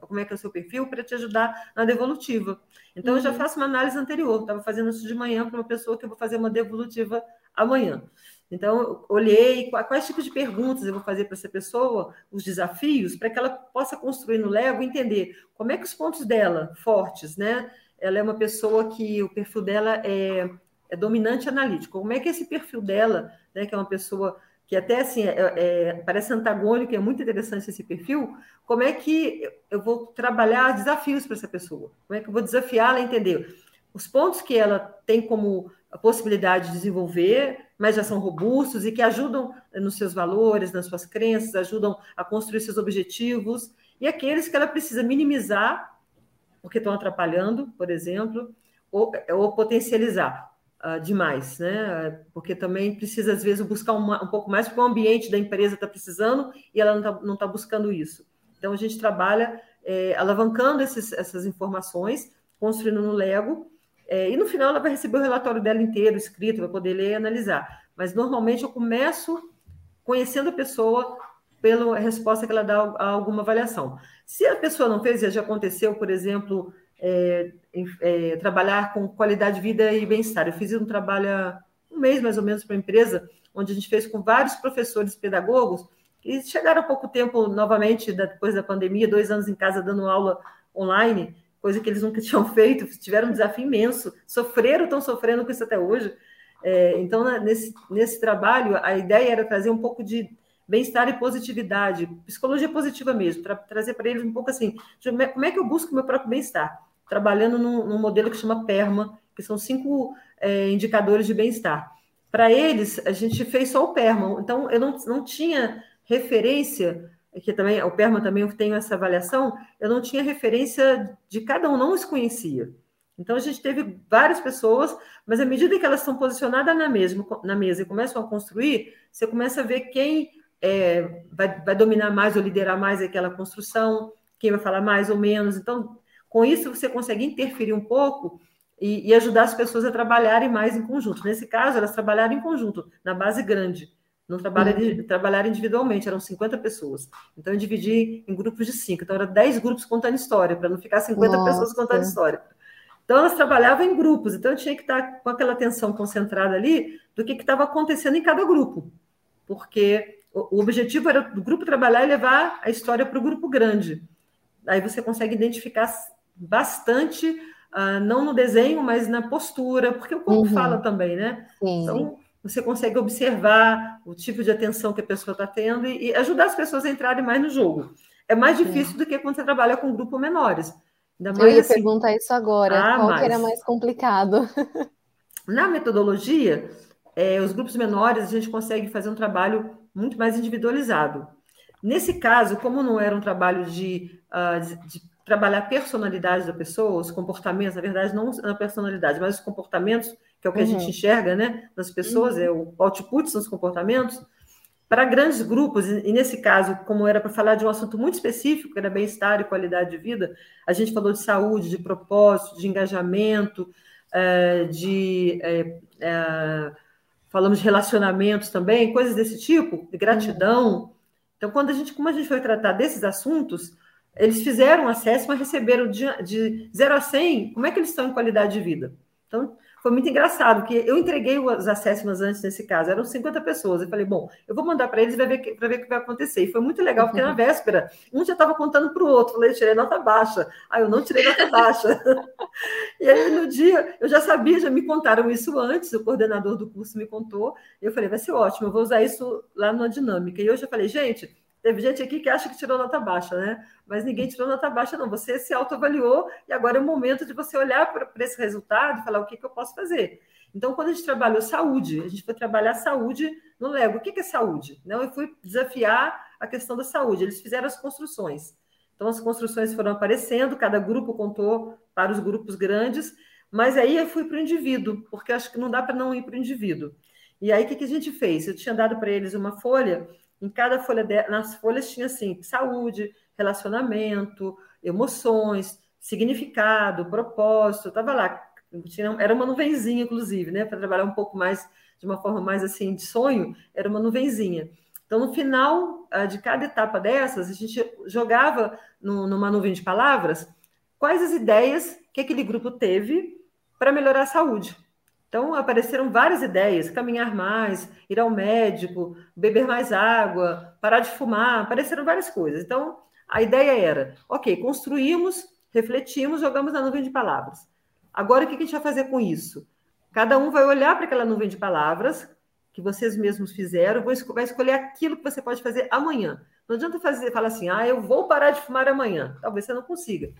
como é que é o seu perfil para te ajudar na devolutiva. Então, uhum. eu já uhum. faço uma análise anterior. Estava fazendo isso de manhã para uma pessoa que eu vou fazer uma devolutiva amanhã. Então, olhei quais tipos de perguntas eu vou fazer para essa pessoa, os desafios, para que ela possa construir no Lego e entender como é que os pontos dela, fortes, né? Ela é uma pessoa que o perfil dela é, é dominante analítico. Como é que esse perfil dela, né, que é uma pessoa que até assim é, é, parece antagônico, é muito interessante esse perfil, como é que eu vou trabalhar desafios para essa pessoa? Como é que eu vou desafiá-la a entender os pontos que ela tem como possibilidade de desenvolver mas já são robustos e que ajudam nos seus valores, nas suas crenças, ajudam a construir seus objetivos, e aqueles que ela precisa minimizar, porque estão atrapalhando, por exemplo, ou, ou potencializar uh, demais, né? Porque também precisa, às vezes, buscar uma, um pouco mais, porque o ambiente da empresa está precisando e ela não está tá buscando isso. Então, a gente trabalha é, alavancando esses, essas informações, construindo no Lego, é, e no final ela vai receber o relatório dela inteiro, escrito, vai poder ler e analisar. Mas normalmente eu começo conhecendo a pessoa pela resposta que ela dá a alguma avaliação. Se a pessoa não fez, já aconteceu, por exemplo, é, é, trabalhar com qualidade de vida e bem-estar. Eu fiz um trabalho um mês mais ou menos para a empresa, onde a gente fez com vários professores pedagogos e chegaram há pouco tempo novamente depois da pandemia, dois anos em casa dando aula online coisa que eles nunca [laughs] tinham feito, tiveram um desafio imenso, sofreram, estão sofrendo com isso até hoje. É, então, nesse, nesse trabalho, a ideia era trazer um pouco de bem-estar e positividade, psicologia positiva mesmo, para trazer para eles um pouco assim, como é que eu busco meu próprio bem-estar? Trabalhando num, num, modelo que chama PERMA, que são cinco é, indicadores de bem-estar. Para eles, a gente fez só o PERMA, então eu não, não tinha referência que também o Perma também eu tenho essa avaliação, eu não tinha referência de cada um, não os conhecia. Então a gente teve várias pessoas, mas à medida que elas estão posicionadas na mesa, na mesa e começam a construir, você começa a ver quem é, vai, vai dominar mais ou liderar mais aquela construção, quem vai falar mais ou menos. Então, com isso você consegue interferir um pouco e, e ajudar as pessoas a trabalharem mais em conjunto. Nesse caso, elas trabalharam em conjunto, na base grande. Não trabalha, uhum. trabalharam individualmente, eram 50 pessoas. Então, eu dividi em grupos de cinco. Então, eram 10 grupos contando história, para não ficar 50 Nossa. pessoas contando história. Então, elas trabalhavam em grupos. Então, eu tinha que estar com aquela atenção concentrada ali do que estava acontecendo em cada grupo. Porque o, o objetivo era do grupo trabalhar e levar a história para o grupo grande. Aí você consegue identificar bastante, uh, não no desenho, mas na postura, porque o corpo uhum. fala também, né? Sim. Então, você consegue observar o tipo de atenção que a pessoa está tendo e, e, ajudar as pessoas a entrarem mais no jogo. É mais difícil é. do que quando você trabalha com grupos menores. Ainda mais, Eu ia assim, perguntar isso agora. Ah, qual era mais complicado? [laughs] Na metodologia, é, os grupos menores, a gente consegue fazer um trabalho muito mais individualizado. Nesse caso, como não era um trabalho de, uh, de trabalhar a personalidade da pessoa, os comportamentos, na verdade, não a personalidade, mas os comportamentos que é o que uhum. a gente uhum. enxerga né, nas pessoas, uhum. é o output são os comportamentos, para grandes grupos, e nesse caso, como era para falar de um assunto muito específico, que era bem-estar e qualidade de vida, a gente falou de saúde, de propósito, de engajamento, é, de. É, é, falamos de relacionamentos também, coisas desse tipo, de gratidão. Uhum. Então, quando a gente, como a gente foi tratar desses assuntos, eles fizeram acesso, mas receberam de, de 0 a 100, como é que eles estão em qualidade de vida? Então, foi muito engraçado, que eu entreguei os assessments antes nesse caso, eram 50 pessoas. Eu falei, bom, eu vou mandar para eles para ver, ver o que vai acontecer. E foi muito legal, porque na [laughs] véspera, um já estava contando para o outro, falei, tirei nota baixa. Aí eu não tirei nota baixa. [laughs] e aí no dia, eu já sabia, já me contaram isso antes, o coordenador do curso me contou. Eu falei, vai ser ótimo, eu vou usar isso lá na dinâmica. E hoje eu falei, gente, Teve gente aqui que acha que tirou nota baixa, né? Mas ninguém tirou nota baixa, não. Você se autoavaliou e agora é o momento de você olhar para esse resultado e falar o que, que eu posso fazer. Então, quando a gente trabalhou saúde, a gente foi trabalhar saúde no Lego. O que, que é saúde? Não, eu fui desafiar a questão da saúde. Eles fizeram as construções. Então, as construções foram aparecendo, cada grupo contou para os grupos grandes, mas aí eu fui para o indivíduo, porque acho que não dá para não ir para o indivíduo. E aí, o que, que a gente fez? Eu tinha dado para eles uma folha em cada folha, de... nas folhas tinha assim, saúde, relacionamento, emoções, significado, propósito, estava lá. Tinha, era uma nuvenzinha, inclusive, né? Para trabalhar um pouco mais, de uma forma mais assim, de sonho, era uma nuvenzinha. Então, no final ah, de cada etapa dessas, a gente jogava no, numa nuvem de palavras quais as ideias que aquele grupo teve para melhorar a saúde. Então, apareceram várias ideias: caminhar mais, ir ao médico, beber mais água, parar de fumar, apareceram várias coisas. Então, a ideia era: ok, construímos, refletimos, jogamos na nuvem de palavras. Agora, o que a gente vai fazer com isso? Cada um vai olhar para aquela nuvem de palavras que vocês mesmos fizeram, vai escolher aquilo que você pode fazer amanhã. Não adianta fazer, falar assim, ah, eu vou parar de fumar amanhã. Talvez você não consiga.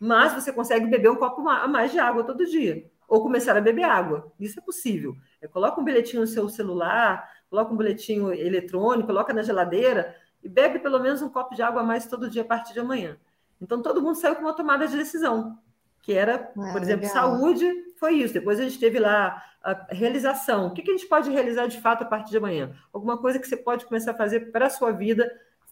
Mas você consegue beber um copo a mais de água todo dia ou começar a beber água. Isso é possível. É, coloca um bilhetinho no seu celular, coloca um bilhetinho eletrônico, coloca na geladeira e bebe pelo menos um copo de água a mais todo dia a partir de amanhã. Então todo mundo saiu com uma tomada de decisão, que era, é, por exemplo, legal. saúde, foi isso. Depois a gente teve lá a realização. O que, que a gente pode realizar de fato a partir de amanhã? Alguma coisa que você pode começar a fazer para a sua vida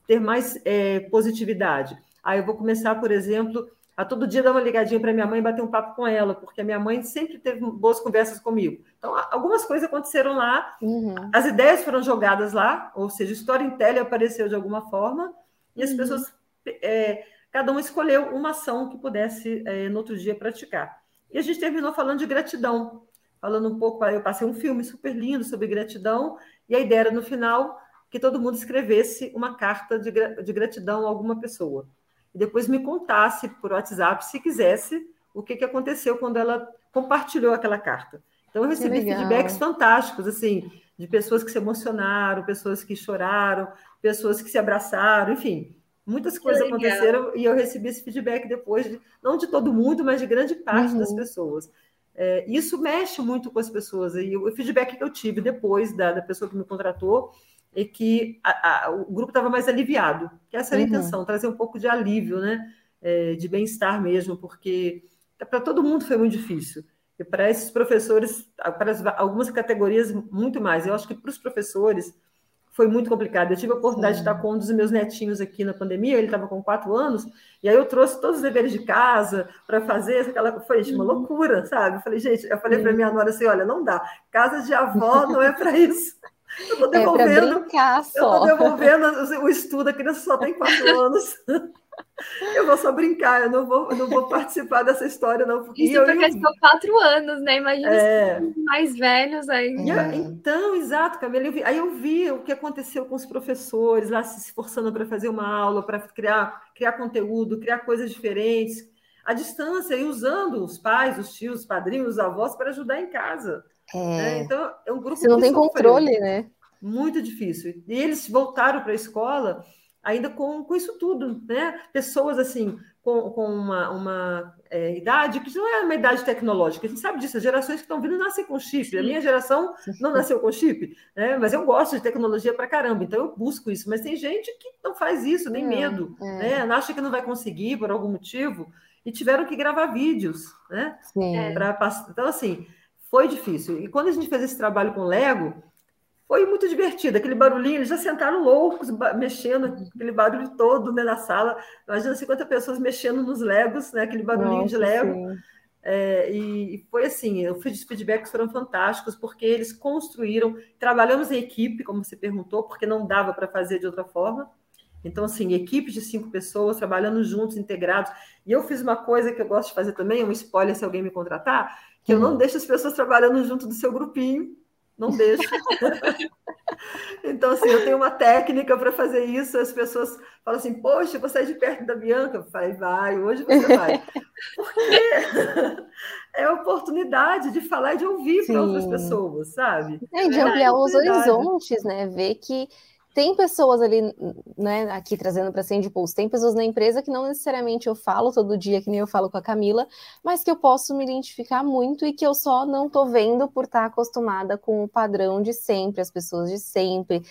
ter mais é, positividade. Aí eu vou começar, por exemplo, a todo dia dar uma ligadinha para minha mãe e bater um papo com ela, porque a minha mãe sempre teve boas conversas comigo. Então, algumas coisas aconteceram lá, uhum. as ideias foram jogadas lá, ou seja, storytelling apareceu de alguma forma, e as uhum. pessoas, é, cada um escolheu uma ação que pudesse, é, no outro dia, praticar. E a gente terminou falando de gratidão, falando um pouco, eu passei um filme super lindo sobre gratidão, e a ideia era, no final, que todo mundo escrevesse uma carta de, de gratidão a alguma pessoa e depois me contasse por WhatsApp, se quisesse, o que, que aconteceu quando ela compartilhou aquela carta. Então, eu recebi feedbacks fantásticos, assim, de pessoas que se emocionaram, pessoas que choraram, pessoas que se abraçaram, enfim, muitas coisas aconteceram e eu recebi esse feedback depois, de, não de todo mundo, mas de grande parte uhum. das pessoas. É, isso mexe muito com as pessoas. E o feedback que eu tive depois da, da pessoa que me contratou e que a, a, o grupo estava mais aliviado. Que essa era a uhum. intenção, trazer um pouco de alívio, né? É, de bem-estar mesmo, porque para todo mundo foi muito difícil. E para esses professores, para as, algumas categorias, muito mais. Eu acho que para os professores foi muito complicado. Eu tive a oportunidade Sim. de estar com um dos meus netinhos aqui na pandemia, ele estava com quatro anos, e aí eu trouxe todos os deveres de casa para fazer aquela. Foi gente, uma uhum. loucura, sabe? Eu falei, gente, eu falei para minha nora assim: olha, não dá, casa de avó não é para isso. Eu estou é devolvendo. É brincar só. Eu estou devolvendo o estudo, a criança só tem quatro [laughs] anos. Eu vou só brincar, eu não vou, eu não vou participar dessa história, não. Porque Isso eu, porque eu... quatro anos, né? Imagina é... mais velhos aí. então, exato, Camila. Eu vi, aí eu vi o que aconteceu com os professores lá se esforçando para fazer uma aula, para criar, criar conteúdo, criar coisas diferentes, à distância, e usando os pais, os tios, os padrinhos, os avós para ajudar em casa. É. Né? Então, é um grupo Você não tem sofreu. controle, né? Muito difícil. E eles voltaram para a escola ainda com, com isso tudo, né? Pessoas assim, com, com uma, uma é, idade que não é uma idade tecnológica, a gente sabe disso, as gerações que estão vindo nascem com chip. A minha geração não nasceu com chip, né? mas eu gosto de tecnologia para caramba, então eu busco isso. Mas tem gente que não faz isso, nem é, medo, é. né? acha que não vai conseguir por algum motivo, e tiveram que gravar vídeos, né? Pra, então, assim, foi difícil. E quando a gente fez esse trabalho com Lego, foi muito divertido. Aquele barulhinho, eles já sentaram loucos, mexendo, aquele barulho todo né, na sala. Imagina 50 pessoas mexendo nos Legos, né, aquele barulhinho Nossa, de Lego. É, e foi assim, os feedbacks foram fantásticos, porque eles construíram, trabalhamos em equipe, como você perguntou, porque não dava para fazer de outra forma. Então, assim, equipes de cinco pessoas trabalhando juntos, integrados. E eu fiz uma coisa que eu gosto de fazer também, um spoiler se alguém me contratar, que eu não uhum. deixo as pessoas trabalhando junto do seu grupinho, não deixo. [laughs] então, assim, eu tenho uma técnica para fazer isso, as pessoas falam assim, poxa, você é de perto da Bianca? Eu falei, vai, hoje você [laughs] vai. Porque é a oportunidade de falar e de ouvir para outras pessoas, sabe? É, de ampliar os horizontes, né? Ver que tem pessoas ali, né, aqui trazendo para Sandy Pulse, tem pessoas na empresa que não necessariamente eu falo todo dia, que nem eu falo com a Camila, mas que eu posso me identificar muito e que eu só não tô vendo por estar acostumada com o padrão de sempre, as pessoas de sempre.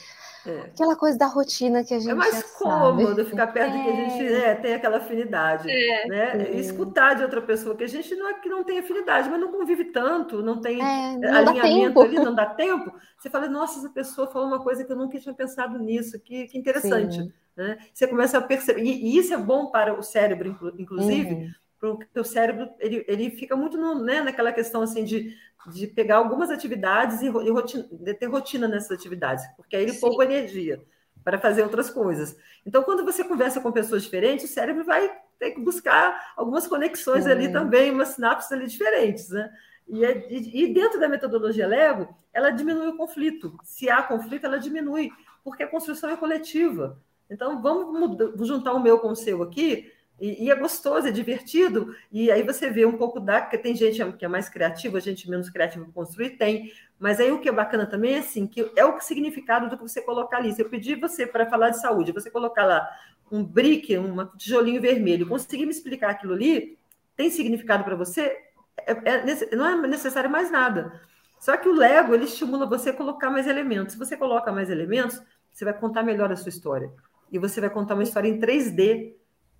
É. Aquela coisa da rotina que a gente. É mais cômodo sabe. ficar perto é. que a gente é, tem aquela afinidade. É. Né? E escutar de outra pessoa, que a gente não é que não tem afinidade, mas não convive tanto, não tem é, não alinhamento ali, não dá tempo. Você fala, nossa, essa pessoa falou uma coisa que eu nunca tinha pensado nisso, que, que interessante. Né? Você começa a perceber. E, e, isso é bom para o cérebro, inclusive. Uhum porque o cérebro ele, ele fica muito no, né, naquela questão assim de de pegar algumas atividades e, e rotina, de ter rotina nessas atividades, porque aí ele Sim. poupa energia para fazer outras coisas. Então, quando você conversa com pessoas diferentes, o cérebro vai ter que buscar algumas conexões ali também, umas sinapses ali diferentes, né? E, é, e, dentro da metodologia Lego, ela diminui o conflito. Se há conflito, ela diminui, porque a construção é coletiva. Então, vamos mudar, juntar o meu com o seu aqui e, e, é gostoso, é divertido. E aí você vê um pouco da. Porque tem gente que é mais criativa, gente menos criativa para construir, tem. Mas aí o que é bacana também é assim, que é o significado do que você colocar ali. Se eu pedir você para falar de saúde, você colocar lá um brick, um tijolinho vermelho, conseguir me explicar aquilo ali, tem significado para você? É, é, não é necessário mais nada. Só que o Lego ele estimula você a colocar mais elementos. Se você coloca mais elementos, você vai contar melhor a sua história. E você vai contar uma história em 3D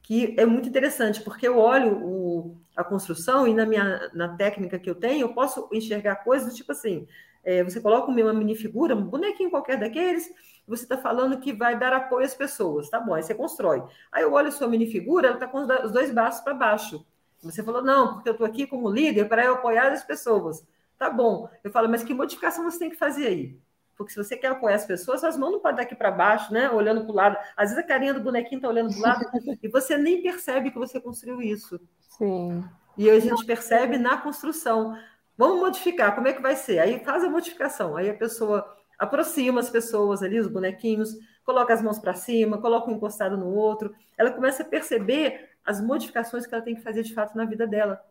que é muito interessante, porque eu olho o, a construção e na minha na técnica que eu tenho, eu posso enxergar coisas do tipo assim: é, você coloca uma minifigura, um bonequinho qualquer daqueles, você está falando que vai dar apoio às pessoas, tá bom, aí você constrói. Aí eu olho a sua minifigura, ela está com os dois braços para baixo. Você falou, não, porque eu estou aqui como líder para eu apoiar as pessoas. Tá bom. Eu falo, mas que modificação você tem que fazer aí? Porque se você quer apoiar as pessoas, as mãos não podem daqui para baixo, né? Olhando para o lado. Às vezes a carinha do bonequinho está olhando para o lado [laughs] e você nem percebe que você construiu isso. Sim. E a gente percebe na construção. Vamos modificar, como é que vai ser? Aí faz a modificação. Aí a pessoa aproxima as pessoas ali, os bonequinhos, coloca as mãos para cima, coloca um encostado no outro. Ela começa a perceber as modificações que ela tem que fazer de fato na vida dela.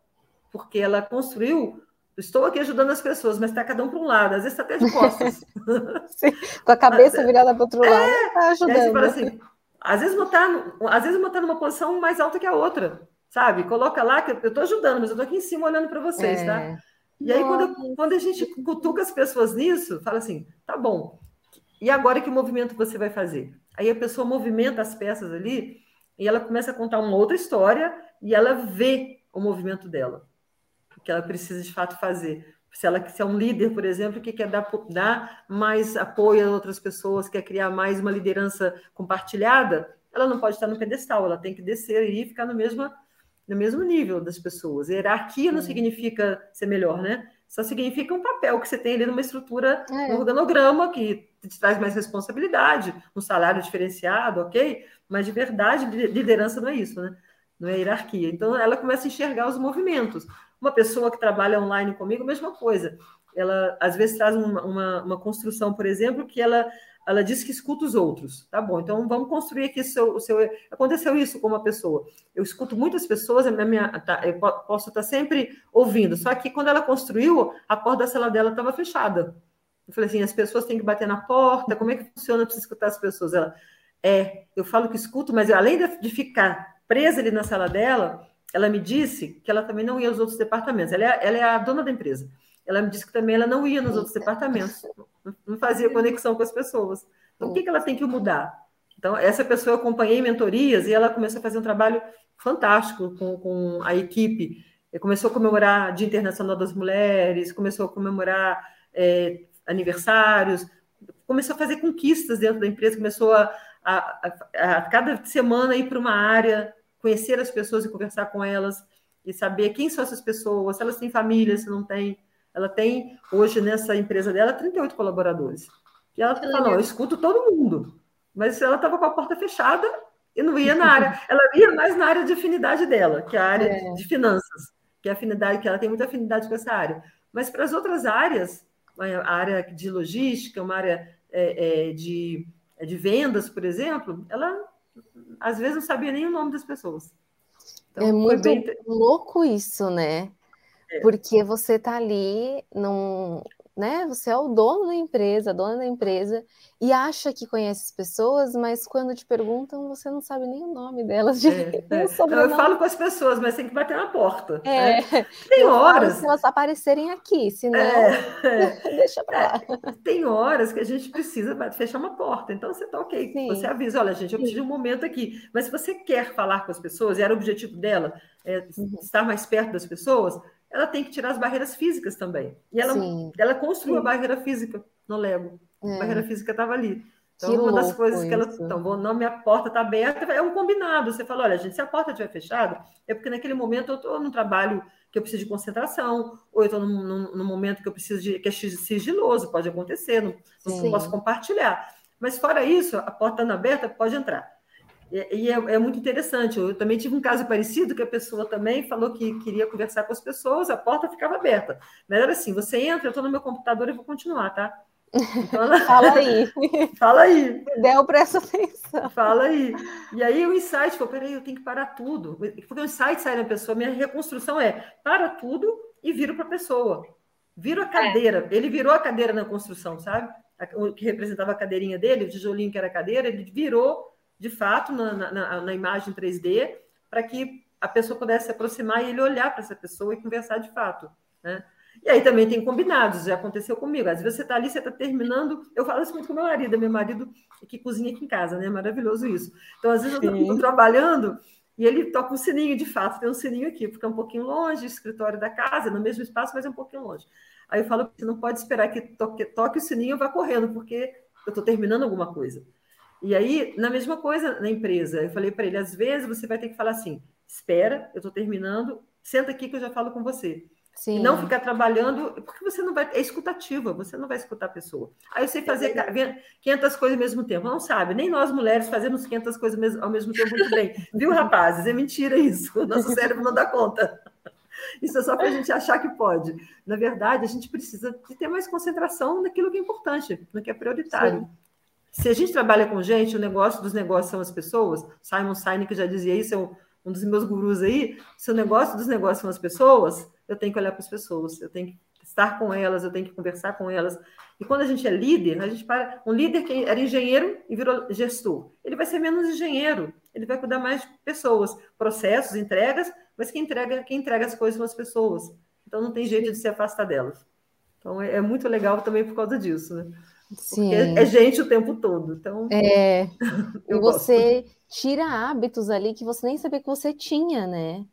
Porque ela construiu Estou aqui ajudando as pessoas, mas está cada um para um lado, às vezes está até de costas. [laughs] Sim, com a cabeça virada para o outro lado, está ajudando. Assim, às vezes botar, às vezes botar numa posição mais alta que a outra, sabe? Coloca lá que eu estou ajudando, mas eu estou aqui em cima olhando para vocês, tá? é. tá? E aí, quando, quando a gente cutuca as pessoas nisso, fala assim: tá bom, e agora que movimento você vai fazer? Aí a pessoa movimenta as peças ali e ela começa a contar uma outra história e ela vê o movimento dela que ela precisa de fato fazer. Se ela se é um líder, por exemplo, que quer dar, dar mais apoio a outras pessoas, quer criar mais uma liderança compartilhada, ela não pode estar no pedestal, ela tem que descer e ficar no mesmo, no mesmo nível das pessoas. Hierarquia não significa ser melhor, né? Só significa um papel que você tem ali numa estrutura, é. um organograma que te traz mais responsabilidade, um salário diferenciado, ok? Mas de verdade, liderança não é isso, né? Não é hierarquia. Então ela começa a enxergar os movimentos. Uma pessoa que trabalha online comigo, mesma coisa. Ela, às vezes, traz uma, uma, uma construção, por exemplo, que ela, ela diz que escuta os outros. Tá bom, então vamos construir aqui o seu, o seu. Aconteceu isso com uma pessoa. Eu escuto muitas pessoas, a minha, tá, eu posso estar sempre ouvindo, só que quando ela construiu, a porta da sala dela estava fechada. Eu falei assim: as pessoas têm que bater na porta, como é que funciona para escutar as pessoas? Ela, é, eu falo que escuto, mas eu, além de ficar presa ali na sala dela, ela me disse que ela também não ia aos outros departamentos. Ela é, ela é a dona da empresa. Ela me disse que também ela não ia nos outros departamentos, não fazia conexão com as pessoas. Então, o que, que ela tem que mudar? Então, essa pessoa eu acompanhei em mentorias e ela começou a fazer um trabalho fantástico com, com a equipe. Começou a comemorar Dia Internacional das Mulheres, começou a comemorar é, aniversários, começou a fazer conquistas dentro da empresa, começou a, a, a, a cada semana ir para uma área conhecer as pessoas e conversar com elas e saber quem são essas pessoas, se elas têm família, se não têm. Ela tem, hoje, nessa empresa dela, 38 colaboradores. E ela fala, eu escuto todo mundo. Mas ela estava com a porta fechada e não ia na área. [laughs] Ela ia mais na área de afinidade dela, que é a área é. de finanças, que é a afinidade, que ela tem muita afinidade com essa área. Mas para as outras áreas, a área de logística, uma área é, é, de, de vendas, por exemplo, ela às vezes não sabia nem o nome das pessoas. Então, é muito bem... louco isso, né? É. Porque você tá ali num, né? Você é o dono da empresa, dona da empresa, e acha que conhece as pessoas, mas quando te perguntam, você não sabe nem o nome delas. De... É, é. Eu falo com as pessoas, mas tem que bater na porta. É. Né? Tem horas. Se elas aparecerem aqui, senão. É, [laughs] deixa pra lá. É, tem horas que a gente precisa fechar uma porta. Então você tá ok. Sim. Você avisa: olha, gente, eu preciso de um momento aqui. Mas se você quer falar com as pessoas, e era o objetivo dela, é, uhum. estar mais perto das pessoas, ela tem que tirar as barreiras físicas também. E ela, ela construiu Sim. a barreira física no Lego. É. A barreira física estava ali. Então, que uma das coisas que ela. Então, bom, não, minha porta está aberta, é um combinado. Você fala, olha, gente, se a porta estiver fechada, é porque naquele momento eu estou num trabalho que eu preciso de concentração, ou eu estou num, num, num, momento que eu preciso de. que é sigiloso, pode acontecer, não, não posso compartilhar. Mas fora isso, a porta estando aberta, pode entrar. E, é, é, muito interessante. Eu também tive um caso parecido que a pessoa também falou que queria conversar com as pessoas, a porta ficava aberta. Mas era assim: você entra, eu estou no meu computador e vou continuar, tá? Então, ela... [laughs] Fala aí. [laughs] Fala aí. Deu presta atenção. Fala aí. E aí o insight foi: peraí, eu tenho que parar tudo. Porque o insight sai da pessoa, minha reconstrução é: para tudo e viro para a pessoa. Viro a cadeira. É. Ele virou a cadeira na construção, sabe? O que representava a cadeirinha dele, o tijolinho que era a cadeira, ele virou de fato, na, na, na imagem 3D, para que a pessoa pudesse se aproximar e ele olhar para essa pessoa e conversar de fato. Né? E aí também tem combinados, já aconteceu comigo. Às vezes você está ali, você está terminando. Eu falo isso muito com meu marido, meu marido que cozinha aqui em casa, né? Maravilhoso isso. Então, às vezes, eu estou trabalhando e ele toca um sininho, de fato, tem um sininho aqui, porque é um pouquinho longe, escritório da casa, no mesmo espaço, mas é um pouquinho longe. Aí eu falo, você não pode esperar que toque, toque o sininho e vá correndo, porque eu estou terminando alguma coisa. E aí, na mesma coisa na empresa, eu falei para ele: às vezes você vai ter que falar assim, espera, eu estou terminando, senta aqui que eu já falo com você. Sim. E não ficar trabalhando, porque você não vai. É escutativa, você não vai escutar a pessoa. Aí eu sei fazer 500 coisas ao mesmo tempo. Não sabe, nem nós mulheres fazemos 500 coisas ao mesmo tempo muito bem. [laughs] Viu, rapazes? É mentira isso. O nosso cérebro não dá conta. Isso é só para a gente achar que pode. Na verdade, a gente precisa de ter mais concentração naquilo que é importante, no que é prioritário. Sim. Se a gente trabalha com gente, o negócio dos negócios são as pessoas. Simon Sinek já dizia isso, é um, dos meus gurus aí. Se o negócio dos negócios são as pessoas, eu tenho que olhar para as pessoas, eu tenho que estar com elas, eu tenho que conversar com elas. E quando a gente é líder, a gente para. Um líder que era engenheiro e virou gestor, ele vai ser menos engenheiro, ele vai cuidar mais de pessoas, processos, entregas, mas quem entrega, quem entrega as coisas são as pessoas. Então não tem jeito de se afastar delas. Então é, é muito legal também por causa disso, né? Sim. Porque é gente o tempo todo. Então, é. [laughs] e você gosto. tira hábitos ali que você nem sabia que você tinha, né?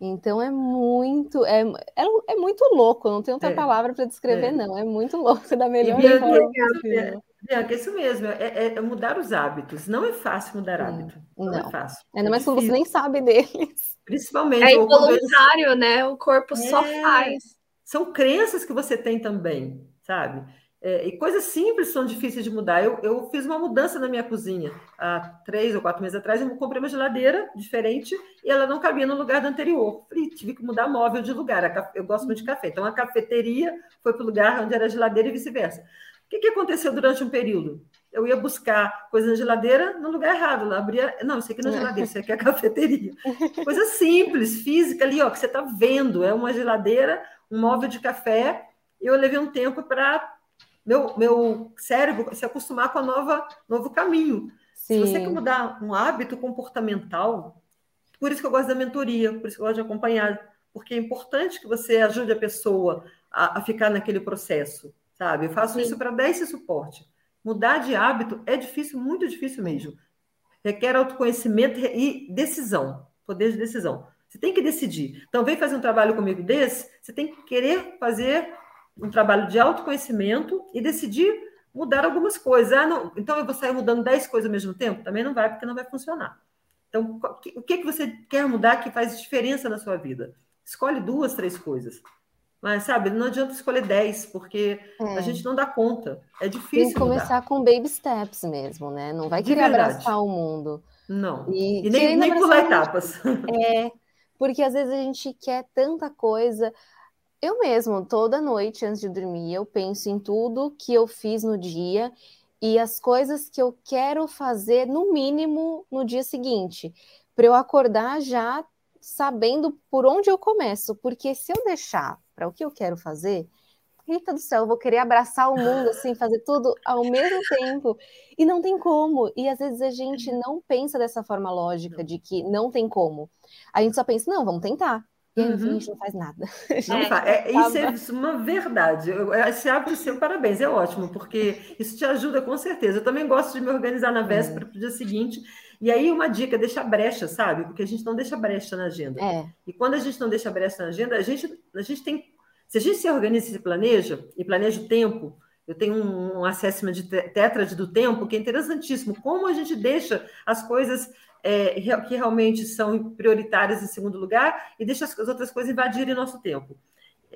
Então é muito, é, é, é muito louco, não tem outra é, palavra para descrever, é. não. É muito louco da melhor e, forma possível. É, é, isso mesmo, é, é, é, mudar os hábitos. Não é fácil mudar hábito. Não, não é fácil. Ainda mais quando você nem sabe deles. Principalmente. É involuntário, né? O corpo só faz. São crenças que você tem também, sabe? É, e coisas simples são difíceis de mudar. Eu, eu, fiz uma mudança na minha cozinha há três ou quatro meses atrás. Eu comprei uma geladeira diferente e ela não cabia no lugar da anterior. Falei, tive que mudar móvel de lugar. Eu gosto muito de café. Então, a cafeteria foi para o lugar onde era a geladeira e vice-versa. O que, que aconteceu durante um período? Eu ia buscar coisa na geladeira no lugar errado. Lá abria. Não, isso aqui não é geladeira, isso aqui é a cafeteria. [laughs] Coisa simples, física ali, ó, que você está vendo. É uma geladeira, um móvel de café. Eu levei um tempo para meu, meu cérebro se acostumar com a nova novo caminho. Sim. Se você quer mudar um hábito comportamental, por isso que eu gosto da mentoria, por isso que eu gosto de acompanhar, porque é importante que você ajude a pessoa a, a ficar naquele processo, sabe? Eu faço Sim. isso para dar esse suporte. Mudar de hábito é difícil, muito difícil mesmo. Requer autoconhecimento e decisão, poder de decisão. Você tem que decidir. Então, vem fazer um trabalho comigo desse, você tem que querer fazer um trabalho de autoconhecimento e decidir mudar algumas coisas. Ah, não, então eu vou sair mudando 10 coisas ao mesmo tempo? Também não vai, porque não vai funcionar. Então, o que, que você quer mudar que faz diferença na sua vida? Escolhe duas, três coisas. Mas, sabe, não adianta escolher 10, porque é. a gente não dá conta. É difícil. Tem que começar mudar. com baby steps mesmo, né? Não vai querer abraçar o mundo. Não. E, e nem, nem pular etapas. [laughs] É, porque às vezes a gente quer tanta coisa. Eu mesmo, toda noite antes de dormir, eu penso em tudo que eu fiz no dia e as coisas que eu quero fazer, no mínimo, no dia seguinte, para eu acordar já sabendo por onde eu começo, porque se eu deixar para o que eu quero fazer, Rita do céu, eu vou querer abraçar o mundo, assim, fazer tudo ao mesmo tempo. E não tem como. E às vezes a gente não pensa dessa forma lógica, de que não tem como. A gente só pensa, não, vamos tentar. Uhum. a gente não faz nada. [laughs] Não faz. É, isso é uma verdade. Esse hábito seu, parabéns, é ótimo, porque isso te ajuda com certeza. Eu também gosto de me organizar na véspera para o dia seguinte. E aí, uma dica, deixa brecha, sabe? Porque a gente não deixa brecha na agenda. É. E quando a gente não deixa brecha na agenda, a gente, a gente tem. Se a gente se organiza e se planeja, e planeja o tempo, eu tenho um, um assessment de tetrade do tempo que é interessantíssimo. Como a gente deixa as coisas é, que realmente são prioritárias em segundo lugar e deixa as, as outras coisas invadirem nosso tempo.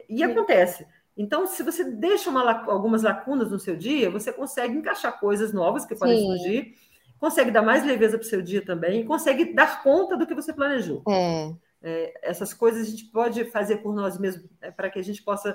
E Sim. acontece. Então, se você deixa uma, algumas lacunas no seu dia, você consegue encaixar coisas novas que podem Sim. surgir, consegue dar mais leveza para o seu dia também, consegue dar conta do que você planejou. É. É, essas coisas a gente pode fazer por nós mesmos é, para que a gente possa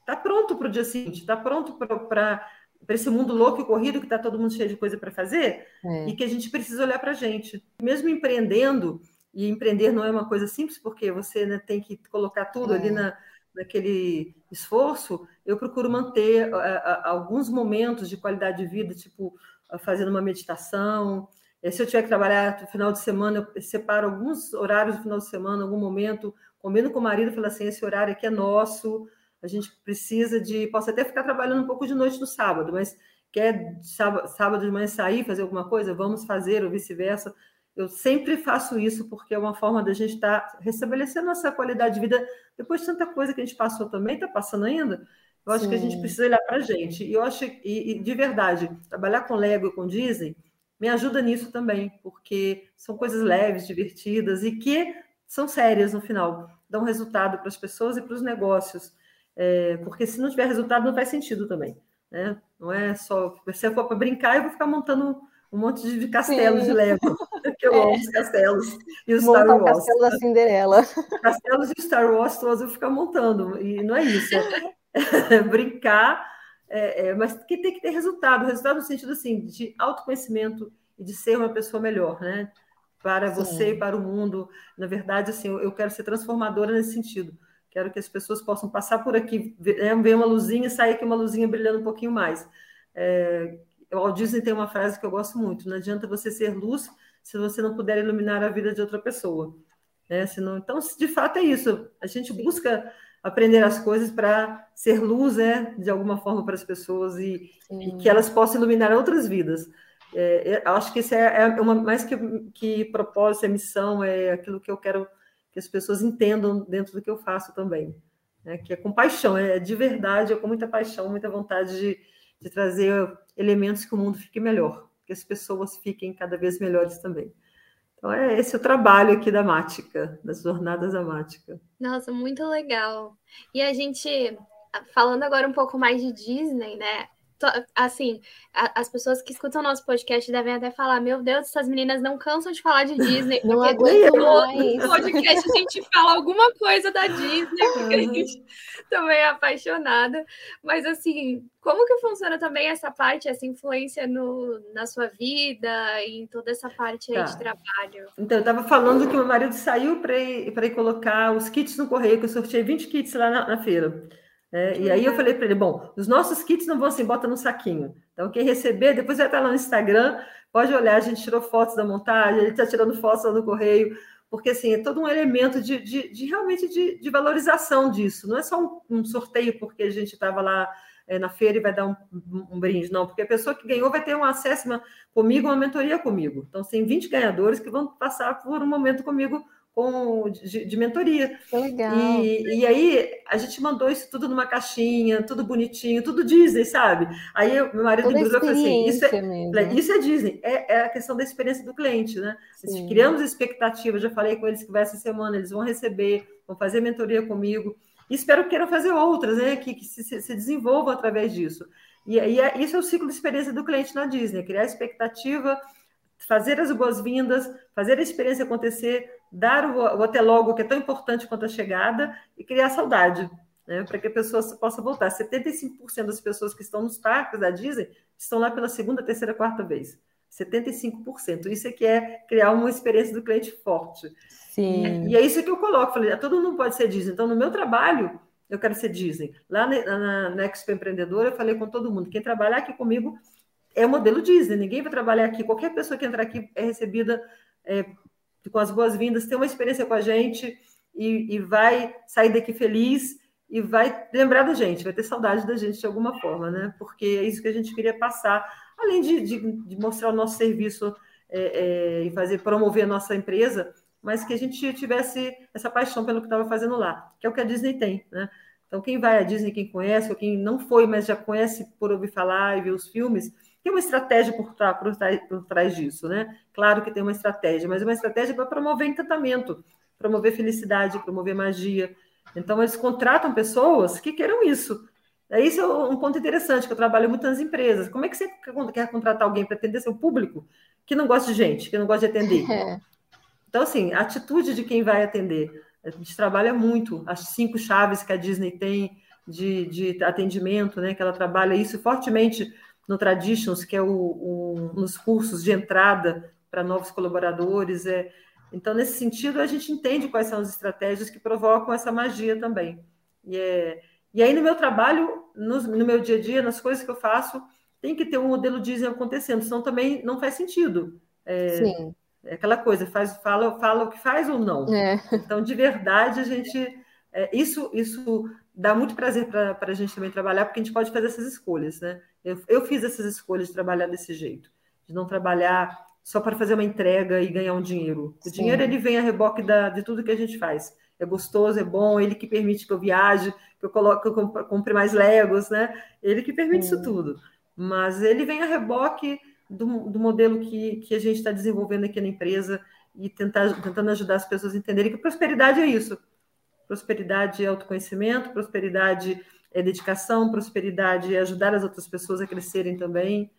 estar tá pronto para o dia seguinte, estar tá pronto para para esse mundo louco e corrido que está todo mundo cheio de coisa para fazer é. e que a gente precisa olhar para a gente. Mesmo empreendendo, e empreender não é uma coisa simples, porque você né, tem que colocar tudo é. ali na, naquele esforço, eu procuro manter a, a, alguns momentos de qualidade de vida, tipo fazendo uma meditação. Eh, se eu tiver que trabalhar no final de semana, eu separo alguns horários do final de semana, algum momento, combino com o marido, falo assim, esse horário aqui é nosso, a gente precisa de. Posso até ficar trabalhando um pouco de noite no sábado, mas quer sábado, de manhã sair, fazer alguma coisa? Vamos fazer, ou vice-versa. Eu sempre faço isso porque é uma forma da gente estar tá restabelecendo nossa qualidade de vida depois de tanta coisa que a gente passou também, está passando ainda. Eu acho Sim. que a gente precisa olhar para a gente. E eu acho, e, e, de verdade, trabalhar com Lego e com Disney me ajuda nisso também, porque são coisas leves, divertidas e que são sérias no final, dão resultado para as pessoas e para os negócios. É, porque se não tiver resultado, não faz sentido também. Né? Não é só. Se for para brincar, eu vou ficar montando um monte de castelos Sim. de Lego, [laughs] que eu é. amo os castelos e o Star Wars. O castelo da Cinderela. [laughs] Castelos de Star Wars todos eu vou ficar montando, e não é isso. É [laughs] brincar, é, é, mas que tem que ter resultado resultado no sentido assim, de autoconhecimento e de ser uma pessoa melhor, né? Para Sim. você e para o mundo. Na verdade, assim, eu quero ser transformadora nesse sentido Quero que as pessoas possam passar por aqui, ver, né, uma luzinha e sair aqui uma luzinha brilhando um pouquinho mais. É, o Walt Disney tem uma frase que eu gosto muito: não adianta você ser luz se você não puder iluminar a vida de outra pessoa. Né? Senão, então, de fato, é isso. A gente busca aprender as coisas para ser luz, né, de alguma forma, para as pessoas e, e que elas possam iluminar outras vidas. É, acho que isso é, é uma mais que, que propósito, é missão, é aquilo que eu quero que as pessoas entendam dentro do que eu faço também. Né? Que é com paixão, é de verdade, é com muita paixão, muita vontade de, de trazer elementos que o mundo fique melhor, que as pessoas fiquem cada vez melhores também. Então, é esse o trabalho aqui da Mática, das jornadas da Mática. Nossa, muito legal. E a gente, falando agora um pouco mais de Disney, né? Assim, a, as pessoas que escutam nosso podcast devem até falar: Meu Deus, essas meninas não cansam de falar de [laughs] Disney. Não aguento todo podcast a gente fala alguma coisa da Disney, porque a gente também é apaixonada. Mas, assim, como que funciona também essa parte, essa influência no, na sua vida e em toda essa parte aí tá. de trabalho? Então, eu estava falando que meu marido saiu para ir, ir colocar os kits no correio, que eu sorteei 20 kits lá na, na feira. É, e aí eu falei para ele, bom, os nossos kits não vão assim, bota no saquinho. Então, quem receber, depois vai estar lá no Instagram, pode olhar, a gente tirou fotos da montagem, ele está tirando fotos lá no correio, porque assim, é todo um elemento de, de, de realmente de, de, valorização disso. Não é só um, um sorteio porque a gente estava lá é, na feira e vai dar um, um, brinde, não, porque a pessoa que ganhou vai ter um acesso comigo, uma mentoria comigo. Então, tem 20 ganhadores que vão passar por um momento comigo com, de, de mentoria. Legal. E, e aí a gente mandou isso tudo numa caixinha, tudo bonitinho, tudo Disney, sabe? Aí meu marido me falou assim: isso é, isso é Disney, é, é, a questão da experiência do cliente, né? Sim. Criamos expectativas, já falei com eles que vai essa semana, eles vão receber, vão fazer mentoria comigo. E espero que queiram fazer outras, né? Que, que se, se desenvolvam através disso. E, e é, isso é o ciclo de experiência do cliente na Disney, criar expectativa, fazer as boas-vindas, fazer a experiência acontecer, dar o, o até logo, que é tão importante quanto a chegada, e criar saudade, né, para que a pessoa possa voltar. 75% das pessoas que estão nos parques da Disney estão lá pela segunda, terceira, quarta vez. 75%. Isso é que é criar uma experiência do cliente forte. Sim. E é isso que eu coloco. Falei, todo mundo pode ser Disney. Então, no meu trabalho, eu quero ser Disney. Lá na, na, na Expo Empreendedora, eu falei com todo mundo: quem trabalhar aqui comigo é o modelo Disney. Ninguém vai trabalhar aqui. Qualquer pessoa que entrar aqui é recebida é, com as boas-vindas, tem uma experiência com a gente e, e, vai sair daqui feliz e vai lembrar da gente, vai ter saudade da gente de alguma forma, né? Porque é isso que a gente queria passar, além de, de, de mostrar o nosso serviço é, é, e fazer promover a nossa empresa, mas que a gente tivesse essa paixão pelo que estava fazendo lá, que é o que a Disney tem, né? Então, quem vai à Disney, quem conhece, ou quem não foi, mas já conhece por ouvir falar e ver os filmes, tem uma estratégia por, trás, por, trás, por trás disso, né? Claro que tem uma estratégia, mas é uma estratégia para promover encantamento, promover felicidade, promover magia. Então, eles contratam pessoas que queiram isso. Isso é um ponto interessante, que eu trabalho muito nas empresas. Como é que você quer contratar alguém para atender seu público que não gosta de gente, que não gosta de atender? [laughs] É. Então, assim, a atitude de quem vai atender. A gente trabalha muito as cinco chaves que a Disney tem de, de atendimento, né? Que ela trabalha isso fortemente no Traditions, que é o, o nos cursos de entrada para novos colaboradores. É, então, nesse sentido, a gente entende quais são as estratégias que provocam essa magia também. E, é, e aí, no meu trabalho, no, no, meu dia a dia, nas coisas que eu faço, tem que ter um modelo Disney acontecendo, senão também não faz sentido. É, Sim. É aquela coisa, faz, fala, fala o que faz ou não. É. Então, de verdade, a gente. É, isso, isso dá muito prazer para a gente também trabalhar, porque a gente pode fazer essas escolhas, né? Eu, eu fiz essas escolhas de trabalhar desse jeito, de não trabalhar só para fazer uma entrega e ganhar um dinheiro. O Sim. dinheiro ele vem a reboque da, de tudo que a gente faz. É gostoso, é bom, ele que permite que eu viaje, que eu coloque, que eu compre mais Legos, né? Ele que permite Sim. isso tudo. Mas ele vem a reboque do, do modelo que, que a gente está desenvolvendo aqui na empresa e tentar, tentando ajudar as pessoas a entenderem que prosperidade é isso. Prosperidade é autoconhecimento, prosperidade é dedicação, prosperidade é ajudar as outras pessoas a crescerem também.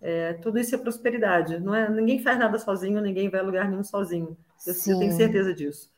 É, tudo isso é prosperidade. Não é, ninguém faz nada sozinho, ninguém vai a lugar nenhum sozinho. Eu, eu tenho certeza disso.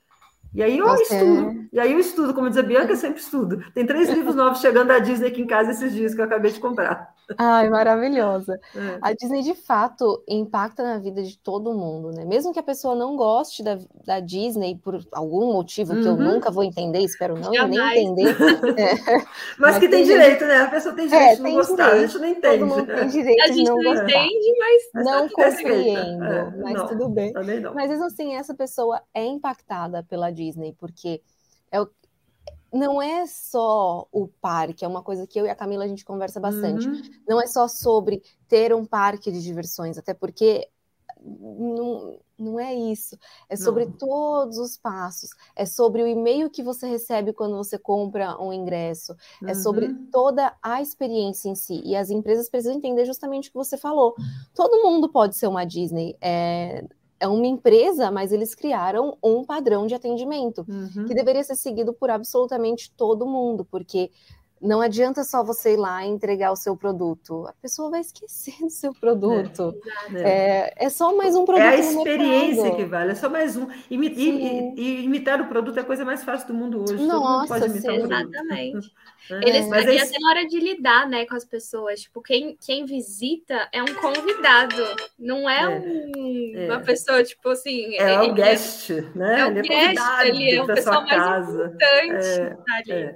E aí eu Você... estudo. E aí eu estudo, como diz a Bianca, eu sempre estudo. Tem três livros novos chegando da Disney aqui em casa esses dias que eu acabei de comprar. Ai, maravilhosa. É. A Disney, de fato, impacta na vida de todo mundo, né? Mesmo que a pessoa não goste da, da Disney por algum motivo uhum. que eu uhum. nunca vou entender, espero não nem entender. [laughs] É. Mas, mas, que tem, direito, né? A pessoa tem é, direito é, de não gostar, direito. a gente não entende. Todo mundo tem [laughs] direito a gente não, não entende, mas... Não compreendo, é, mas não, tudo bem. Mas, mesmo assim, essa pessoa é impactada pela Disney, porque é o, não é só o parque, é uma coisa que eu e a Camila a gente conversa bastante. Uhum. Não é só sobre ter um parque de diversões, até porque não, não é isso. É sobre não. todos os passos. É sobre o e-mail que você recebe quando você compra um ingresso. Uhum. É sobre uhum. toda a experiência em si. E as empresas precisam entender justamente o que você falou. Todo mundo pode ser uma Disney. É, é uma empresa, mas eles criaram um padrão de atendimento uhum. que deveria ser seguido por absolutamente todo mundo, porque não adianta só você ir lá e entregar o seu produto. A pessoa vai esquecer do seu produto. É, é, é só mais um produto. É a experiência que vale, é só mais um. e, e, e, imitar o produto é a coisa mais fácil do mundo hoje. Nossa, pode imitar sim, exatamente. [laughs] É, Eles mas e até na hora de lidar né, com as pessoas. Tipo, quem, quem visita é um convidado, não é, é um, é. uma pessoa, tipo assim. É o guest, né? É o ele guest, ele é o pessoal mais importante. É, tá ali.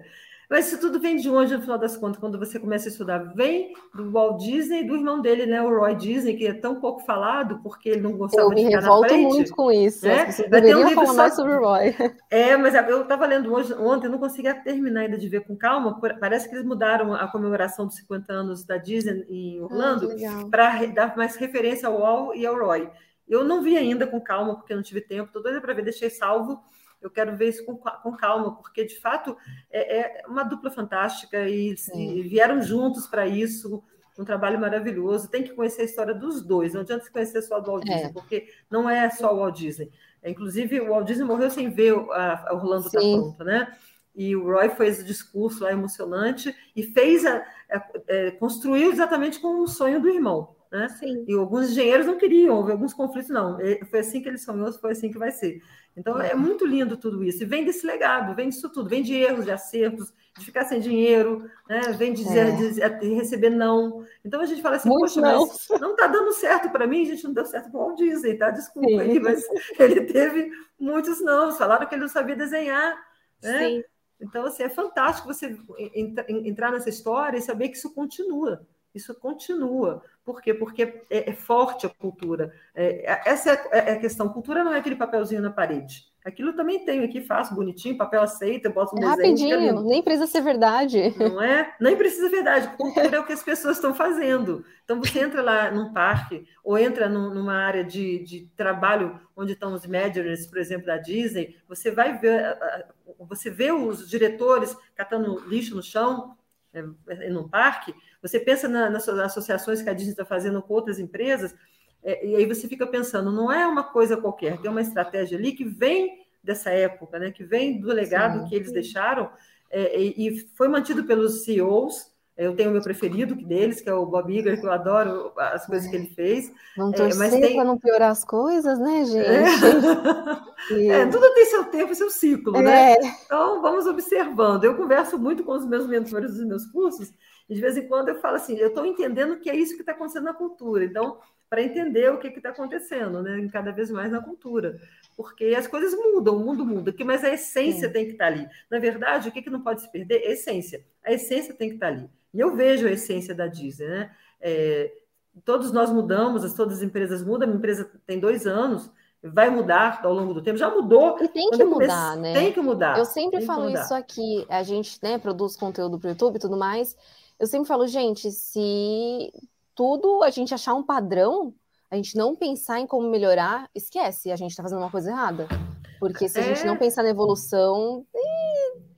Mas isso tudo vem de onde, no final das contas, quando você começa a estudar? Vem do Walt Disney e do irmão dele, né, o Roy Disney, que é tão pouco falado porque ele não gostava de ficar na frente. Eu me revolto muito com isso. Né? Você deveria um falar só... sobre o Roy. [laughs] É, mas eu estava lendo hoje, ontem, não conseguia terminar ainda de ver com calma. Parece que eles mudaram a comemoração dos 50 anos da Disney em ah, Orlando ah, para dar mais referência ao Walt e ao Roy. Eu não vi ainda com calma, porque não tive tempo. Estou doida para ver, deixei salvo eu quero ver isso com, com calma, porque de fato é, é uma dupla fantástica e, e vieram juntos para isso, um trabalho maravilhoso. Tem que conhecer a história dos dois, não adianta se conhecer só do Walt Disney, é. porque não é só o Walt Disney. É, inclusive, o Walt Disney morreu sem ver a, a Orlando está pronta, né? E o Roy fez o discurso lá emocionante e fez a, a, é, construiu exatamente com o sonho do irmão. Né? Sim. E alguns engenheiros não queriam, houve alguns conflitos, não. Foi assim que ele sonhou, foi assim que vai ser. Então é muito lindo tudo isso. E vem desse legado, vem disso tudo, vem de erros, de acertos, de ficar sem dinheiro, né? vem de, dizer, é. de, de receber não. Então a gente fala assim, muito poxa, não. mas não está dando certo para mim, a gente não deu certo para o Walt Disney, tá? Desculpa aí, mas ele teve muitos não. Falaram que ele não sabia desenhar. Né? Sim. Então, assim, é fantástico você entrar nessa história e saber que isso continua. Isso continua. Por quê? Porque é, é forte a cultura. É, essa é, é a questão. Cultura não é aquele papelzinho na parede. Aquilo eu também tenho aqui, faço bonitinho, papel aceita, boto um é desenho. Rapidinho, nem precisa ser verdade. Não é? Nem precisa ser verdade. Cultura é o que as pessoas estão fazendo. Então você entra lá num parque, ou entra num, numa área de, de trabalho onde estão os managers, por exemplo, da Disney, você vai ver, você vê os diretores catando lixo no chão, é, num parque, você pensa na, nas associações que a Disney está fazendo com outras empresas, é, e aí você fica pensando, não é uma coisa qualquer, tem uma estratégia ali que vem dessa época, né, que vem do legado Sim. que eles deixaram, é, e, e, foi mantido pelos CEOs. Eu tenho o meu preferido deles, que é o Bob Iger, que eu adoro as coisas que ele fez. Vamos torcer é, mas tem... para não piorar as coisas, né, gente? [laughs] É. é. tudo tem seu tempo e seu ciclo, né? É. Então, vamos observando. Eu converso muito com os meus mentores dos meus cursos, de vez em quando eu falo assim, eu estou entendendo que é isso que está acontecendo na cultura. Então, para entender o que está acontecendo, né? Cada vez mais na cultura. Porque as coisas mudam, o mundo muda, mas a essência Sim. tem que estar tá ali. Na verdade, o que, que não pode se perder? A essência. A essência tem que estar tá ali. E eu vejo a essência da Disney, né? É, todos nós mudamos, todas as empresas mudam, a empresa tem dois anos, vai mudar ao longo do tempo, já mudou. E tem que mudar, né? Tem que mudar. Eu sempre falo isso aqui, a gente né, produz conteúdo para o YouTube e tudo mais. Eu sempre falo, gente, se tudo a gente achar um padrão, a gente não pensar em como melhorar, esquece, a gente está fazendo uma coisa errada. Porque se a gente não é. pensar na evolução.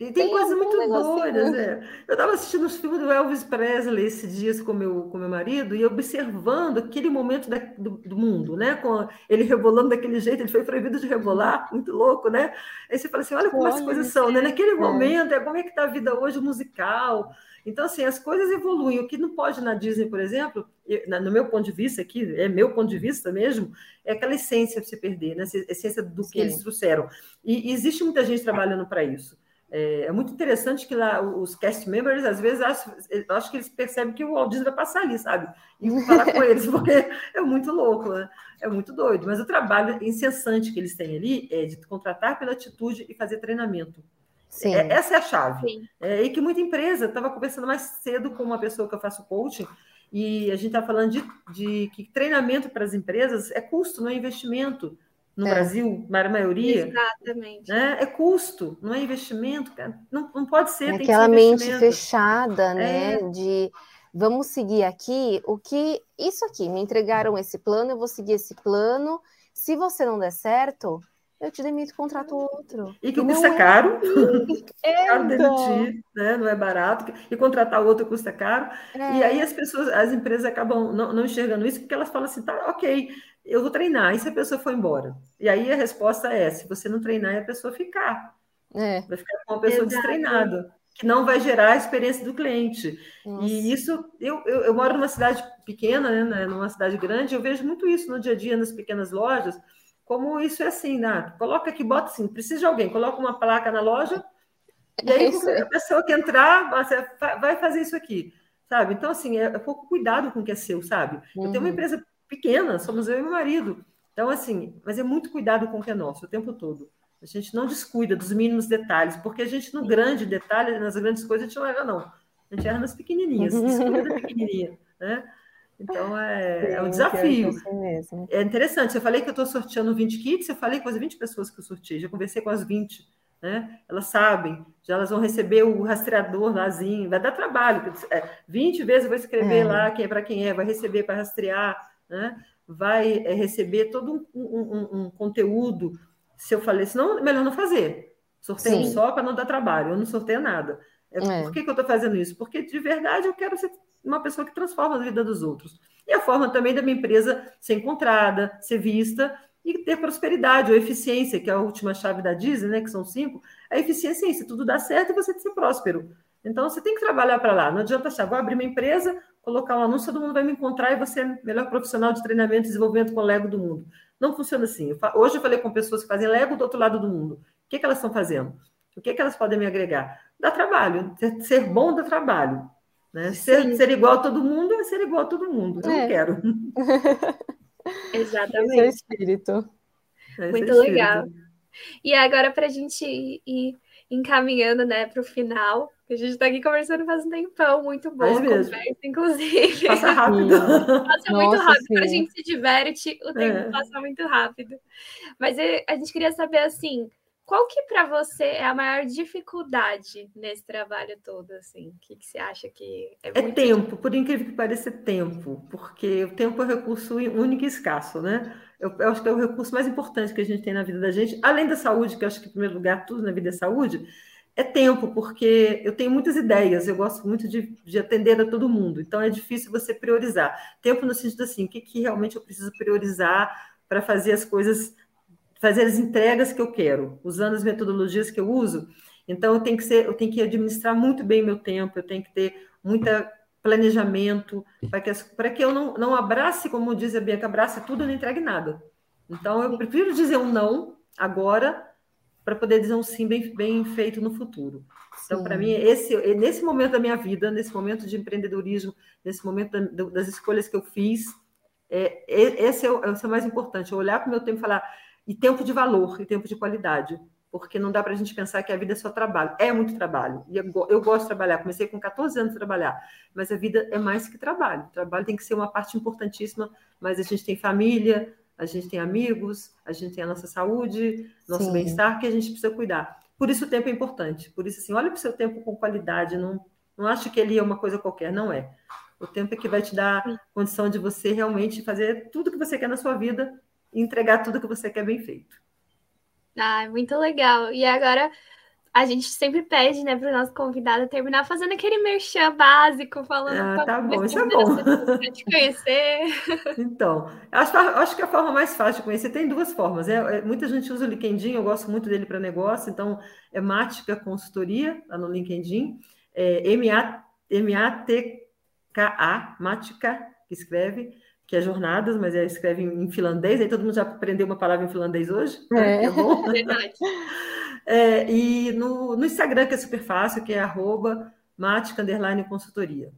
E tem, tem coisas muito doidas. É. Eu estava assistindo os filmes do Elvis Presley esses dias com meu, com meu marido e observando aquele momento da, do, do, mundo, né? Com ele rebolando daquele jeito, ele foi proibido de rebolar, [laughs] muito louco, né? Aí você fala assim: olha como as coisas são, né? Naquele é. momento, é como é que está a vida hoje musical. Então, assim, as coisas evoluem. O que não pode na Disney, por exemplo, no meu ponto de vista aqui, é meu ponto de vista mesmo, é aquela essência se perder, né? A essência do que Sim. eles trouxeram. E, e, existe muita gente trabalhando para isso. É, é, muito interessante que lá os cast members, às vezes, acho, acho que eles percebem que o Walt Disney vai passar ali, sabe? E falar com eles, [laughs] porque é muito louco, né? É muito doido. Mas o trabalho incessante que eles têm ali é de contratar pela atitude e fazer treinamento. Sim. É, essa é a chave. É, e que muita empresa, estava conversando mais cedo com uma pessoa que eu faço coaching, e a gente está falando de, de, que treinamento para as empresas é custo, não é investimento. No é. Brasil, na maioria. Exatamente. Né? É custo, não é investimento. Não, não pode ser. É aquela mente fechada, né? É. De vamos seguir aqui o que. Isso aqui, me entregaram esse plano, eu vou seguir esse plano. Se você não der certo, eu te demito contrato outro. E que custa é caro. [laughs] É caro demitir, né? não é barato. E contratar outro custa caro. É. E aí as pessoas, as empresas acabam não, não, enxergando isso, porque elas falam assim, tá, ok, eu vou treinar, e se a pessoa for embora? E aí a resposta é, se você não treinar, é a pessoa ficar. É. Vai ficar com uma pessoa Exato. destreinada, que não vai gerar a experiência do cliente. Nossa. E isso, eu, eu, eu, moro numa cidade pequena, né, numa cidade grande, eu vejo muito isso no dia a dia, nas pequenas lojas, como isso é assim, né? Coloca aqui, bota assim, precisa de alguém, coloca uma placa na loja, e aí é a pessoa que entrar, você vai fazer isso aqui, sabe? Então, assim, é, é pouco cuidado com o que é seu, sabe? Uhum. Eu tenho uma uhum. empresa pequena, somos eu e meu marido. Então, assim, mas é muito cuidado com o que é nosso o tempo todo. A gente não descuida dos mínimos detalhes, porque a gente, no grande detalhe, nas grandes coisas, a gente não erra, não. A gente erra nas pequenininhas, [laughs] descuida da pequenininha, né? Então é, Sim, é um desafio. É interessante. Eu falei que eu estou sorteando 20 kits, eu falei com as 20 pessoas que eu sorteei, já conversei com as 20. Né? Elas sabem, já elas vão receber o rastreador lázinho, vai dar trabalho. É, 20 vezes eu vou escrever é. lá quem é para quem é, vai receber para rastrear, né? vai é, receber todo um, um, um, conteúdo. Se eu falei, senão, melhor não fazer. Sorteio Sim. só para não dar trabalho, eu não sorteio nada. É, é. Por que, que eu estou fazendo isso? Porque de verdade eu quero ser uma pessoa que transforma a vida dos outros. E a forma também da minha empresa ser encontrada, ser vista e ter prosperidade ou eficiência, que é a última chave da Disney, né, que são cinco. A eficiência é isso, tudo dá certo e você ser próspero. Então, você tem que trabalhar para lá. Não adianta achar, vou abrir uma empresa, colocar um anúncio, todo mundo vai me encontrar e você é o melhor profissional de treinamento e desenvolvimento com Lego do mundo. Não funciona assim. Hoje eu falei com pessoas que fazem Lego do outro lado do mundo. O que, que elas estão fazendo? O que, que elas podem me agregar? Dá trabalho. Ser bom dá trabalho. Né? Ser, ser, igual a todo mundo é ser igual a todo mundo. Eu é. não quero. [laughs] Exatamente. Esse é o espírito. Esse Muito é legal. E agora, para a gente ir encaminhando, né, para o final. A gente está aqui conversando faz um tempão, muito bom conversa, inclusive. Passa [laughs] rápido. passa muito rápido. Quando a gente se diverte, o tempo é. passa muito rápido. Mas eh, a gente queria saber, assim, qual que para você é a maior dificuldade nesse trabalho todo, assim? O que, que você acha que é, é muito... É tempo, por incrível que pareça, é tempo, porque o tempo é um recurso único e escasso, né? Eu, eu, acho que é o recurso mais importante que a gente tem na vida da gente, além da saúde, que eu acho que, em primeiro lugar, tudo na vida é saúde, é tempo, porque eu tenho muitas ideias, eu gosto muito de, de atender a todo mundo, então é difícil você priorizar. Tempo no sentido assim, o que, que realmente eu preciso priorizar para fazer as coisas fazer as entregas que eu quero, usando as metodologias que eu uso. Então, eu tenho que ser, eu tenho que administrar muito bem meu tempo, eu tenho que ter muita planejamento para que, para que eu não, não abrace, como diz a Bianca, abrace tudo e não entregue nada. Então, eu prefiro dizer um não agora para poder dizer um sim bem, bem feito no futuro. Então, para mim, esse, nesse momento da minha vida, nesse momento de empreendedorismo, nesse momento da, das escolhas que eu fiz, é, esse, é o, esse é o mais importante. Eu olhar para o meu tempo e falar, e tempo de valor e tempo de qualidade, porque não dá para a gente pensar que a vida é só trabalho. É muito trabalho. E eu, eu, gosto de trabalhar. Comecei com 14 anos a trabalhar, mas a vida é mais que trabalho. O trabalho tem que ser uma parte importantíssima, mas a gente tem família, a gente tem amigos, a gente tem a nossa saúde, nosso bem-estar que a gente precisa cuidar. Por isso o tempo é importante. Por isso, assim, olha para o seu tempo com qualidade. Não, não acho que ele é uma coisa qualquer, não é. O tempo é que vai te dar condição de você realmente fazer tudo que você quer na sua vida e entregar tudo que você quer bem feito. Ah, muito legal. E agora a gente sempre pede, né, para o nosso convidado terminar fazendo aquele merchan básico, falando. Ah, tá bom, isso é bom. te [laughs] conhecer. Então, acho, acho que a forma mais fácil de conhecer tem duas formas. É, é muita gente usa o LinkedIn, eu gosto muito dele para negócio, então é Mática Consultoria, lá no LinkedIn. É M-A-T-K-A, Mática, que escreve que é jornadas, mas é, escreve em, finlandês, aí todo mundo já aprendeu uma palavra em finlandês hoje. É, [laughs] é bom. [laughs] Verdade. É, e no, no, Instagram, que é super fácil, que é arroba consultoria.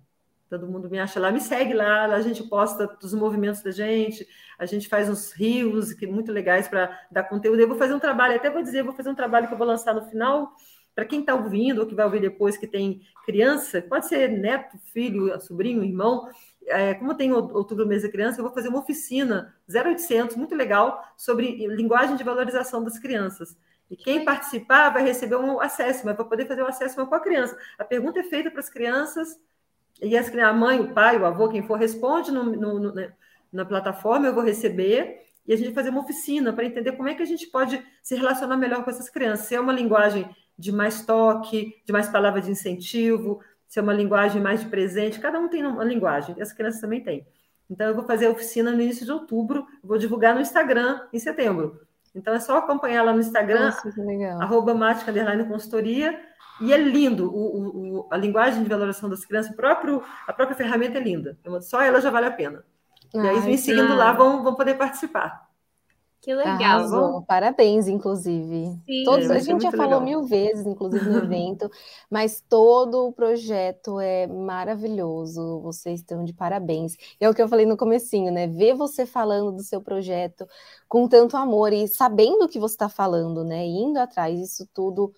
Todo mundo me acha lá, me segue lá, lá a gente posta os movimentos da gente, a gente faz uns rios que muito legais para dar conteúdo. Eu vou fazer um trabalho, até vou dizer, vou fazer um trabalho que eu vou lançar no final, para quem está ouvindo ou que vai ouvir depois que tem criança, pode ser neto, filho, sobrinho, irmão, é, como tem outubro mês da criança, eu vou fazer uma oficina 0800, muito legal, sobre linguagem de valorização das crianças. E quem participar vai receber um acesso, mas vai poder fazer um acesso com a criança. A pergunta é feita para as crianças, e as, a mãe, o pai, o avô, quem for, responde no, no, no, né, na plataforma, eu vou receber, e a gente vai fazer uma oficina para entender como é que a gente pode se relacionar melhor com essas crianças. Se é uma linguagem de mais toque, de mais palavra de incentivo, se é uma linguagem mais de presente, cada um tem uma linguagem, as crianças também têm. Então, eu vou fazer a oficina no início de outubro, vou divulgar no Instagram em setembro. Então, é só acompanhar lá no Instagram, Nossa, arroba mática, consultoria, e é lindo, o, o, a linguagem de valoração das crianças, próprio, a própria ferramenta é linda, só ela já vale a pena. E aí, me seguindo lá, vão, vão poder participar. Que legal. Arrasou. Parabéns, inclusive. Sim, Todos, a gente já falou legal. mil vezes, inclusive no [laughs] evento, mas todo o projeto é maravilhoso. Vocês estão de parabéns. É o que eu falei no comecinho, né? Ver você falando do seu projeto com tanto amor e sabendo o que você está falando, né? E indo atrás, isso tudo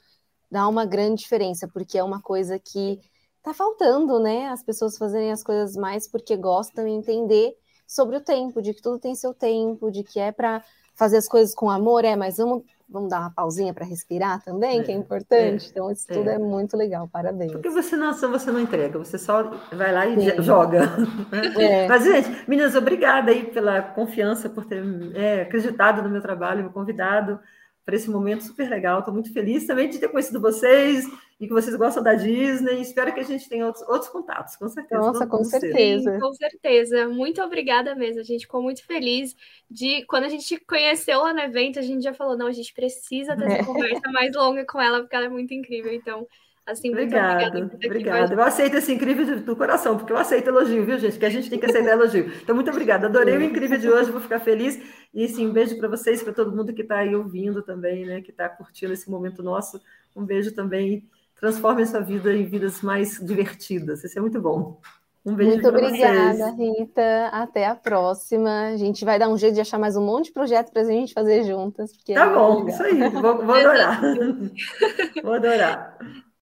dá uma grande diferença, porque é uma coisa que tá faltando, né? As pessoas fazerem as coisas mais porque gostam e entender sobre o tempo, de que tudo tem seu tempo, de que é para fazer as coisas com amor, é, mas vamos, vamos dar uma pausinha para respirar também, é, que é importante. É, então, isso é. tudo é muito legal, parabéns. Porque você não, você não entrega, você só vai lá e Sim. joga. É. Mas, gente, meninas, obrigada aí pela confiança, por ter é, acreditado no meu trabalho, me convidado para esse momento super legal. Estou muito feliz também de ter conhecido vocês e que vocês gostam da Disney. Espero que a gente tenha outros, outros contatos, com certeza. Nossa, com certeza. Sim, com certeza. Muito obrigada mesmo. A gente ficou muito feliz de quando a gente conheceu lá no evento, a gente já falou: não, a gente precisa ter essa é. conversa mais longa com ela, porque ela é muito incrível. Então, Assim, obrigada, obrigada. obrigada. Eu aceito esse incrível do, do, coração, porque eu aceito elogio, viu, gente? Que a gente tem que aceitar elogio. Então, muito obrigada. Adorei o incrível de hoje, vou ficar feliz. E sim, um beijo para vocês, para todo mundo que está aí ouvindo também, né? Que está curtindo esse momento nosso. Um beijo também. Transforme a sua vida em vidas mais divertidas. Isso é muito bom. Um beijo Muito obrigada, vocês. Rita. Até a próxima. A gente vai dar um jeito de achar mais um monte de projeto para a gente fazer juntas. tá é bom, isso aí. Vou, vou adorar. [laughs] vou adorar.